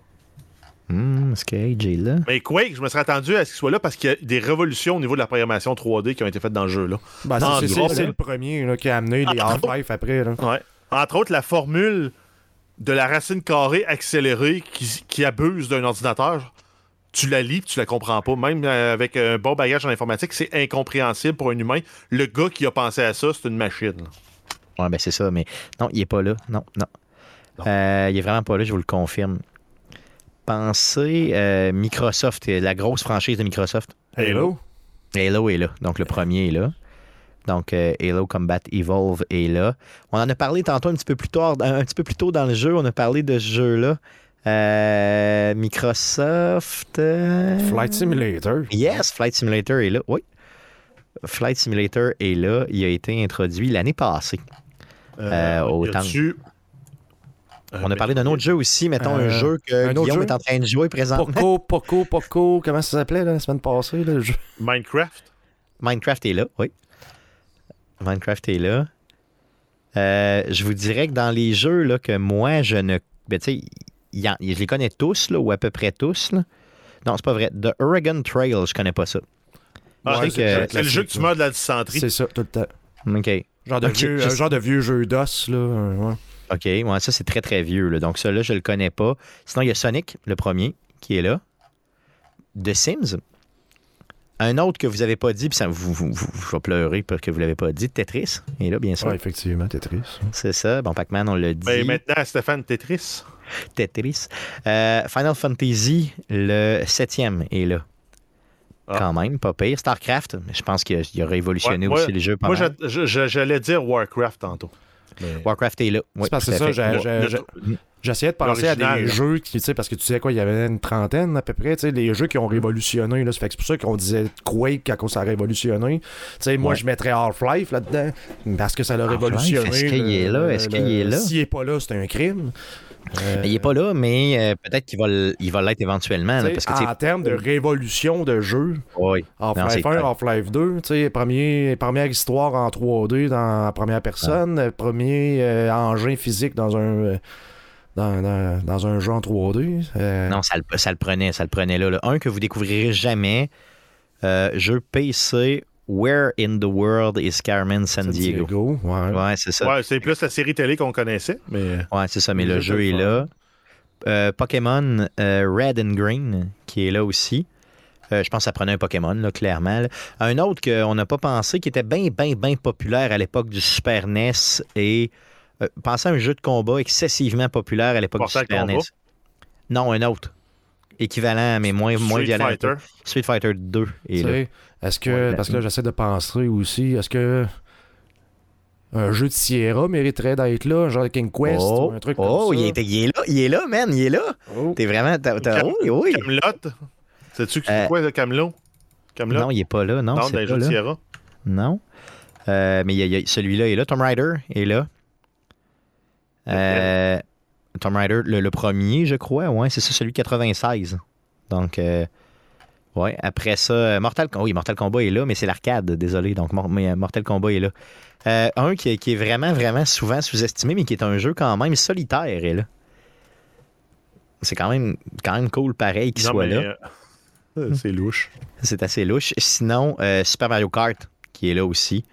Speaker 1: Hmm, Est-ce que Age est là?
Speaker 3: Mais Quake, je me serais attendu à ce qu'il soit là parce qu'il y a des révolutions au niveau de la programmation 3D qui ont été faites dans le jeu. Là.
Speaker 2: Ben,
Speaker 3: Non,
Speaker 2: c'est-
Speaker 3: il
Speaker 2: c'est
Speaker 3: va,
Speaker 2: c'est
Speaker 3: là.
Speaker 2: le premier là, qui a amené les Half-Life après. Là.
Speaker 3: Ouais. Entre autres, la formule de la racine carrée accélérée qui, qui abuse d'un ordinateur, tu la lis tu la comprends pas. Même euh, avec un bon bagage en informatique, c'est incompréhensible pour un humain. Le gars qui a pensé à ça, c'est une machine.
Speaker 1: Ouais, ben c'est ça, mais non, il est pas là. Non, non.
Speaker 3: Non.
Speaker 1: Euh, il est vraiment pas là, je vous le confirme. Pensez euh, Microsoft, euh, la grosse franchise de Microsoft.
Speaker 2: Halo?
Speaker 1: Halo est là, donc le premier est là. Donc euh, Halo Combat Evolve est là. On en a parlé tantôt un petit peu plus tard, un petit peu plus tôt dans le jeu, on a parlé de ce jeu-là. Euh, Microsoft. euh,
Speaker 2: Flight Simulator.
Speaker 1: Yes, Flight Simulator est là. Oui. Flight Simulator est là. Il a été introduit l'année passée. Euh, au temps-
Speaker 3: Euh,
Speaker 1: On a parlé d'un autre jeu aussi, mettons un jeu que
Speaker 2: un autre
Speaker 1: Guillaume
Speaker 2: jeu?
Speaker 1: est en train de jouer présentement.
Speaker 2: Poco, Poco, Poco, comment ça s'appelait la semaine passée? Là, le jeu?
Speaker 3: Minecraft?
Speaker 1: Minecraft est là, oui. Minecraft est là. Euh, je vous dirais que dans les jeux là, que moi, je ne. Ben, tu sais, il y en- je les connais tous, là, ou à peu près tous. Là. Non, c'est pas vrai. The Oregon Trail, je connais pas ça.
Speaker 3: Ah,
Speaker 1: Ouais,
Speaker 3: c'est le jeu que tu meurs de la dysenterie.
Speaker 2: C'est ça, tout le temps.
Speaker 1: OK.
Speaker 2: Genre de, vieux, un genre de vieux jeu d'os, là. euh, ouais.
Speaker 1: OK, ouais, ça c'est très très vieux. là. Donc ça là, je le connais pas. Sinon, il y a Sonic, le premier, qui est là. The Sims. Un autre que vous avez pas dit, puis ça vous, vous, vous- je vais pleurer parce que vous l'avez pas dit, Tetris. Il est là, bien sûr.
Speaker 2: Ouais, effectivement, Tetris.
Speaker 1: C'est ça. Bon, Pac-Man, on l'a dit.
Speaker 3: Mais Ben, maintenant, Stéphane Tetris.
Speaker 1: Tetris. Euh, Final Fantasy, le septième est là.
Speaker 3: Ah.
Speaker 1: Quand même, pas pire. StarCraft, je pense qu'il a, a révolutionné
Speaker 3: Ouais, moi-
Speaker 1: aussi les jeux. Pas
Speaker 3: Moi,
Speaker 1: mal.
Speaker 3: je- je- je- j'allais dire Warcraft tantôt. Mais-
Speaker 1: Warcraft est là. Oui,
Speaker 2: c'est ça, j'ai- J'essayais de penser à des jeux qui, tu sais, parce que tu sais quoi, il y avait une trentaine à peu près, tu sais, les jeux qui ont révolutionné, là, ça fait que c'est pour ça qu'on disait Quake quand ça a révolutionné. Tu sais, moi,
Speaker 1: Ouais.
Speaker 2: je mettrais Half-Life là-dedans, parce que ça l'a révolutionné.
Speaker 1: est-ce qu'il est là? Est-ce qu'il est là?
Speaker 2: S'il est pas là, c'est un crime. Euh,
Speaker 1: Il est pas là, mais euh, peut-être qu'il va l- il va l'être éventuellement. là, parce que,
Speaker 2: en termes de révolution de jeu,
Speaker 1: oui.
Speaker 2: Half-Life 1,
Speaker 1: clair.
Speaker 2: Half-Life 2, tu sais, premier, première histoire en 3D dans la première personne, euh, premier euh, engin physique dans un, euh, dans, dans- dans un jeu en 3D. euh,
Speaker 1: Non, ça le, ça le prenait, ça le prenait là. là. Un que vous découvrirez jamais, euh, jeu PC, Where in the World is Carmen San,
Speaker 2: San
Speaker 1: Diego?
Speaker 2: Diego, ouais.
Speaker 1: Ouais, c'est ça.
Speaker 3: Ouais, c'est plus la série télé qu'on connaissait, mais.
Speaker 1: Ouais, c'est ça, mais
Speaker 2: Le
Speaker 1: le
Speaker 2: jeu
Speaker 1: jeu est là. Euh, Pokémon euh, Red and Green, qui est là aussi. Euh, je pense que ça prenait un Pokémon, là, clairement. là. Un autre qu'on n'a pas pensé, qui était bien, bien, bien populaire à l'époque du Super NES et euh, pensez à un jeu de combat excessivement populaire à l'époque du Super? NES. Non, un autre. Équivalent, mais moins, moins
Speaker 3: Street
Speaker 1: violent. un peu.
Speaker 3: Fighter?
Speaker 1: Street Fighter 2
Speaker 2: Tu
Speaker 1: est là.
Speaker 2: sais, Est-ce que,
Speaker 1: Ouais,
Speaker 2: parce que là, j'essaie de penser aussi, est-ce que un jeu de Sierra mériterait d'être là, genre King Quest
Speaker 1: oh,
Speaker 2: ou un truc
Speaker 1: oh,
Speaker 2: comme ça?
Speaker 1: il, est, il est là, il est là, man, il est là.
Speaker 2: Oh.
Speaker 1: T'es vraiment. t'as- t'as-
Speaker 3: Cam-
Speaker 1: oui, oui.
Speaker 3: Camelot? Sais-tu que c'est
Speaker 1: Euh,
Speaker 3: quoi, le Camelot? Camelot?
Speaker 1: Non, il est pas là, non.
Speaker 3: Non,
Speaker 1: c'est
Speaker 3: dans les
Speaker 1: pas
Speaker 3: jeux de
Speaker 1: là.
Speaker 3: Sierra.
Speaker 1: Non. Euh, mais celui-là est là. Tomb Raider est là. Euh, Tomb Raider, le, le premier, je crois. Ouais, c'est ça, celui de 96. Donc, euh, ouais. Après ça, Mortal Kombat. Oui, Mortal Kombat est là, mais c'est l'arcade, désolé. Donc, mais, euh, Mortal Kombat est là. Euh, un qui, est- qui est vraiment, vraiment souvent sous-estimé, mais qui est un jeu quand même solitaire est là. C'est quand même, quand même cool, pareil, qu'il soit là.
Speaker 3: euh, C'est louche.
Speaker 1: C'est assez louche. Sinon, euh, Super Mario Kart, qui est là aussi.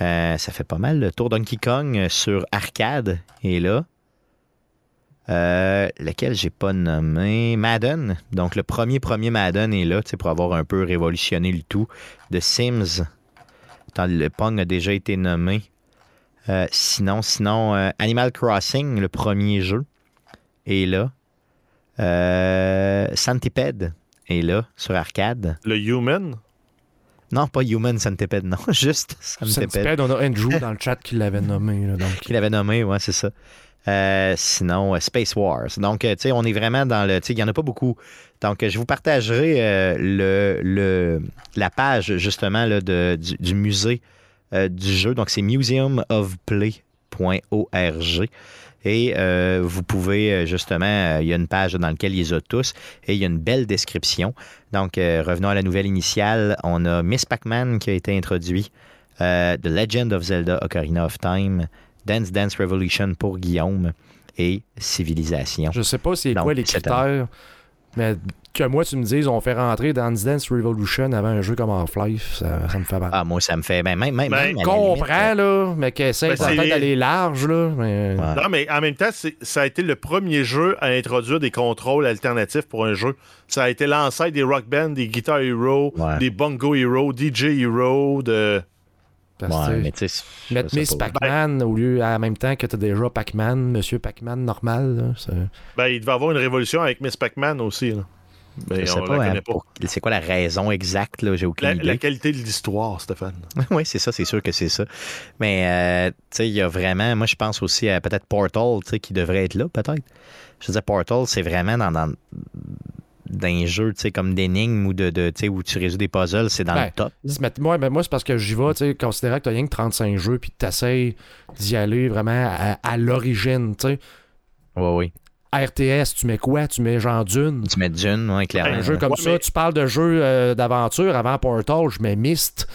Speaker 1: Euh, ça fait pas mal. Le tour Donkey Kong euh, sur arcade est là. Euh, lequel j'ai pas nommé? Madden. Donc, le premier, premier Madden est là, pour avoir un peu révolutionné le tout. The Sims. Le Pong a déjà été nommé. Sinon, sinon, Animal Crossing, le premier jeu, est là. Euh, Centipede est là, sur arcade.
Speaker 3: Le Human?
Speaker 1: Non, pas Human Centipede, non. Juste Centipede.
Speaker 2: Centipede, on a Andrew dans le chat qui l'avait nommé. là, donc.
Speaker 1: Qu'il avait nommé, ouais, c'est ça. Euh, sinon, euh, Space Wars. Donc, euh, tu sais, on est vraiment dans le. Tu sais, il n'y en a pas beaucoup. Donc, je vous partagerai euh, le, le- la page, justement, là, de, du, du musée du jeu. Donc, c'est museumofplay.org. Et euh, vous pouvez, euh, justement, euh, il y a une page dans laquelle ils ont tous et il y a une belle description. Donc, euh, revenons à la nouvelle initiale. On a Miss Pac-Man qui a été introduit, euh, The Legend of Zelda Ocarina of Time, Dance Dance Revolution pour Guillaume et Civilisation.
Speaker 2: Je sais pas c'est quoi les critères, mais que moi, tu me dises, on fait rentrer Dance Dance Revolution avant un jeu comme Half-Life, ça, ça me fait mal.
Speaker 1: Ah, moi, ça me fait. Ben, même, même,
Speaker 3: Ben,
Speaker 2: comprends,
Speaker 1: limite,
Speaker 2: là, mais qu'essaie
Speaker 3: Ben,
Speaker 2: peut-être d'aller large, là. Mais...
Speaker 1: Ouais.
Speaker 3: Non, mais en même temps, c'est- ça a été le premier jeu à introduire des contrôles alternatifs pour un jeu. Ça a été l'ancêtre des Rock Band, des Guitar Hero,
Speaker 1: Ouais.
Speaker 3: des Bongo Hero, DJ Hero, de.
Speaker 2: parce
Speaker 1: Ouais,
Speaker 2: tu
Speaker 1: mais tu
Speaker 2: Mettre Miss. Pac-Man au lieu, en même temps que t'as déjà Pac-Man, Monsieur Pac-Man normal, là,
Speaker 3: Ben, il devait avoir une révolution avec Miss Pac-Man aussi. Là. Mais
Speaker 1: Je sais
Speaker 3: on
Speaker 1: pas,
Speaker 3: la
Speaker 1: hein,
Speaker 3: pas.
Speaker 1: c'est quoi la raison exacte, là, j'ai aucune
Speaker 3: La,
Speaker 1: idée.
Speaker 3: la qualité de l'histoire, Stéphane.
Speaker 1: oui, c'est ça, c'est sûr que c'est ça. Mais, euh, tu sais, il y a vraiment, moi, je pense aussi à peut-être Portal, tu sais, qui devrait être là, peut-être. Je veux dire, Portal, c'est vraiment dans, dans, dans un jeu, tu sais, comme d'énigmes ou de, de tu sais, où tu résous des puzzles, c'est dans
Speaker 2: Ben,
Speaker 1: le top.
Speaker 2: Se mettre- moi, ben, moi c'est parce que j'y vais, tu sais, considérant que t'as rien que 35 jeux, puis t'essayes d'y aller vraiment à, à l'origine, tu sais.
Speaker 1: Oui, oui.
Speaker 2: RTS, tu mets quoi? Tu mets genre Dune.
Speaker 1: Tu mets Dune, oui, clairement.
Speaker 2: Un jeu comme
Speaker 3: Ouais,
Speaker 2: ça,
Speaker 3: mais-
Speaker 2: tu parles de jeu euh, d'aventure avant Portal, je mets Myst.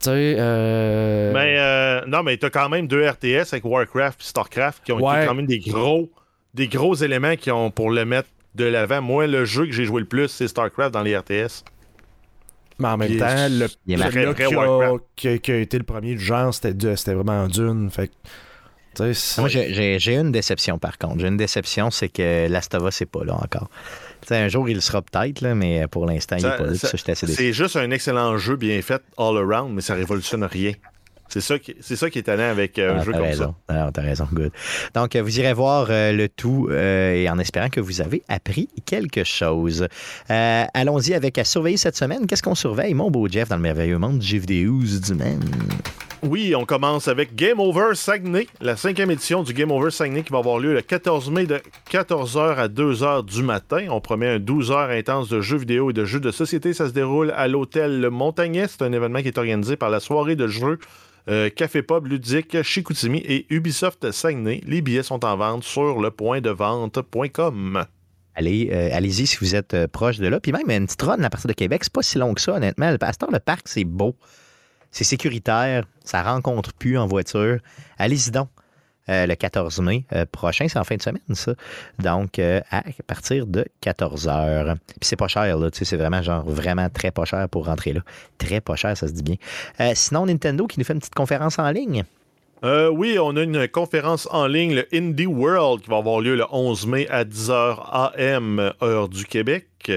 Speaker 2: Tu sais, euh,
Speaker 3: Mais euh, non, mais t'as quand même deux RTS avec Warcraft et Starcraft qui ont
Speaker 2: Ouais.
Speaker 3: été quand même des gros, des gros éléments qui ont pour le mettre de l'avant. Moi, le jeu que j'ai joué le plus, c'est Starcraft dans les RTS.
Speaker 2: mais en même
Speaker 3: Puis,
Speaker 2: temps, le, celui-là
Speaker 3: marqué
Speaker 2: qui, a, qui été le premier du genre, c'était vraiment Dune. Fait
Speaker 1: Moi, j'ai- une déception, par contre. J'ai une déception, c'est que Lastova, c'est pas là encore. Tu sais, un jour, il le sera peut-être, là, mais pour l'instant, il n'est pas là.
Speaker 3: C'est juste un excellent jeu bien fait all around, mais ça révolutionne rien. C'est ça qui, c'est ça qui est étonnant avec euh, un
Speaker 1: Ah,
Speaker 3: jeu comme
Speaker 1: raison.
Speaker 3: ça.
Speaker 1: Ah, t'as raison, good. Donc, euh, vous irez voir euh, le tout euh, et en espérant que vous avez appris quelque chose. Euh, Allons-y avec à surveiller cette semaine. Qu'est-ce qu'on surveille, mon beau Jeff, dans le merveilleux monde du jeu vidéo du man?
Speaker 3: Oui, on commence avec Game Over Saguenay, la cinquième édition du Game Over Saguenay qui va avoir lieu le 14 mai de 14h à 2h du matin. On promet un 12 heures intense de jeux vidéo et de jeux de société. Ça se déroule à l'hôtel Le Montagnet. C'est un événement qui est organisé par la soirée de jeux euh, Café Pub Ludique, Chicoutimi et Ubisoft Saguenay. Les billets sont en vente sur le.
Speaker 1: Allez, euh, allez-y si vous êtes euh, proche de là. Puis même une petite run à partir de Québec, c'est pas si long que ça, honnêtement. Le pasteur, le parc, c'est beau. C'est sécuritaire. Ça rencontre plus en voiture. Allez-y donc. Euh, le 14 mai euh, prochain, c'est en fin de semaine, ça. Donc, euh, à partir de 14 h. Puis c'est pas cher, là. Tu sais, c'est vraiment, genre, vraiment très pas cher pour rentrer là. Très pas cher, ça se dit bien. Sinon, Nintendo qui nous fait une petite conférence en ligne.
Speaker 3: Oui, on a une conférence en ligne, le Indie World, qui va avoir lieu le 11 mai à 10h AM, heure du Québec.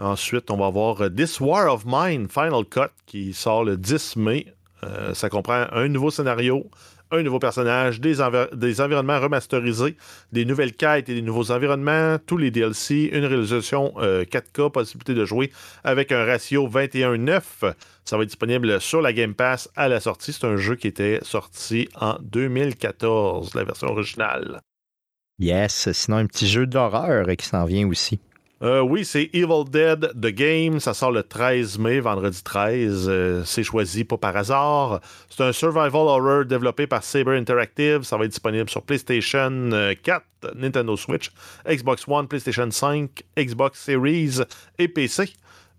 Speaker 3: Ensuite, on va avoir euh, This War of Mine Final Cut qui sort le 10 mai. Euh, ça comprend un nouveau scénario, un nouveau personnage, des, envi- des environnements remasterisés, des nouvelles quêtes et des nouveaux environnements, tous les DLC, une résolution euh, 4K, possibilité de jouer avec un ratio 21-9. Ça va être disponible sur la Game Pass à la sortie. C'est un jeu qui était sorti en 2014, la version originale.
Speaker 1: Yes. Sinon, un petit jeu d'horreur qui s'en vient aussi.
Speaker 3: Euh, oui, c'est Evil Dead The Game. Ça sort le 13 mai, vendredi 13. Euh, c'est choisi pas par hasard. C'est un survival horror développé par Saber Interactive. Ça va être disponible sur PlayStation euh, 4, Nintendo Switch, Xbox One, PlayStation 5, Xbox Series et PC.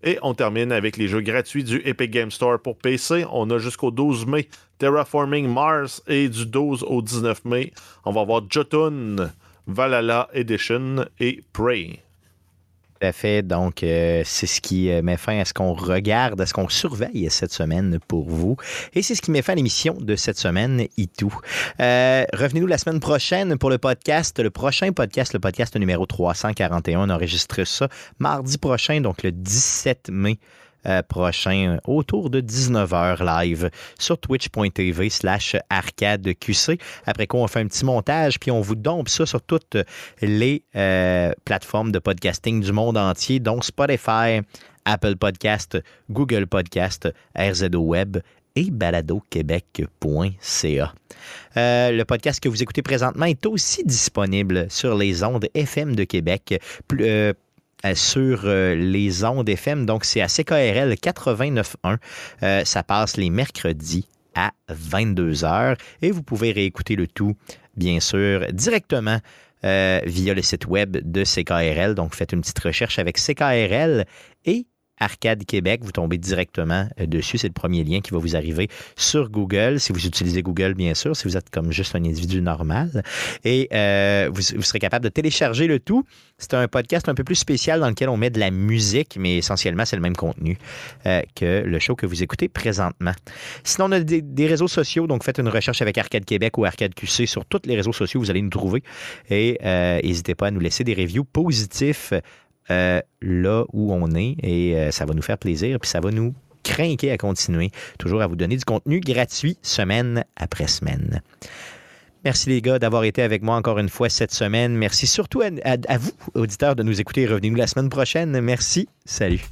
Speaker 3: Et on termine avec les jeux gratuits du Epic Game Store pour PC. On a jusqu'au 12 mai Terraforming Mars et du 12 au 19 mai, on va avoir Jotun, Valhalla Edition et Prey.
Speaker 1: Tout à fait. Donc, euh, c'est ce qui euh, met fin à ce qu'on regarde, à ce qu'on surveille cette semaine pour vous. Et c'est ce qui met fin à l'émission de cette semaine et tout. Euh, Revenez-nous la semaine prochaine pour le podcast. Le prochain podcast, le podcast numéro 341. On enregistre ça mardi prochain, donc le 17 mai. Euh, prochain autour de 19h live sur twitch.tv slash arcadeqc. Après quoi, on fait un petit montage, puis on vous dompe ça sur toutes les euh, plateformes de podcasting du monde entier, dont Spotify, Apple Podcast, Google Podcast, RZO Web et baladoquebec.ca. Euh, le podcast que vous écoutez présentement est aussi disponible sur les ondes FM de Québec. Sur euh, les ondes FM. Donc, c'est à CKRL 89.1. Euh, ça passe les mercredis à 22h et vous pouvez réécouter le tout, bien sûr, directement euh, via le site web de CKRL. Donc, faites une petite recherche avec CKRL et Arcade Québec, vous tombez directement euh, dessus. C'est le premier lien qui va vous arriver sur Google, si vous utilisez Google, bien sûr, si vous êtes comme juste un individu normal. Et euh, vous, serez capable de télécharger le tout. C'est un podcast un peu plus spécial dans lequel on met de la musique, mais essentiellement, c'est le même contenu euh, que le show que vous écoutez présentement. Sinon, on a des, réseaux sociaux, donc faites une recherche avec Arcade Québec ou Arcade QC sur tous les réseaux sociaux, vous allez nous trouver. Et n'hésitez pas à nous laisser des reviews positifs euh, là où on est et euh, ça va nous faire plaisir puis ça va nous craquer à continuer, toujours à vous donner du contenu gratuit semaine après semaine. Merci les gars d'avoir été avec moi encore une fois cette semaine. Merci surtout à, vous, auditeurs, de nous écouter. Revenez-nous la semaine prochaine. Merci. Salut.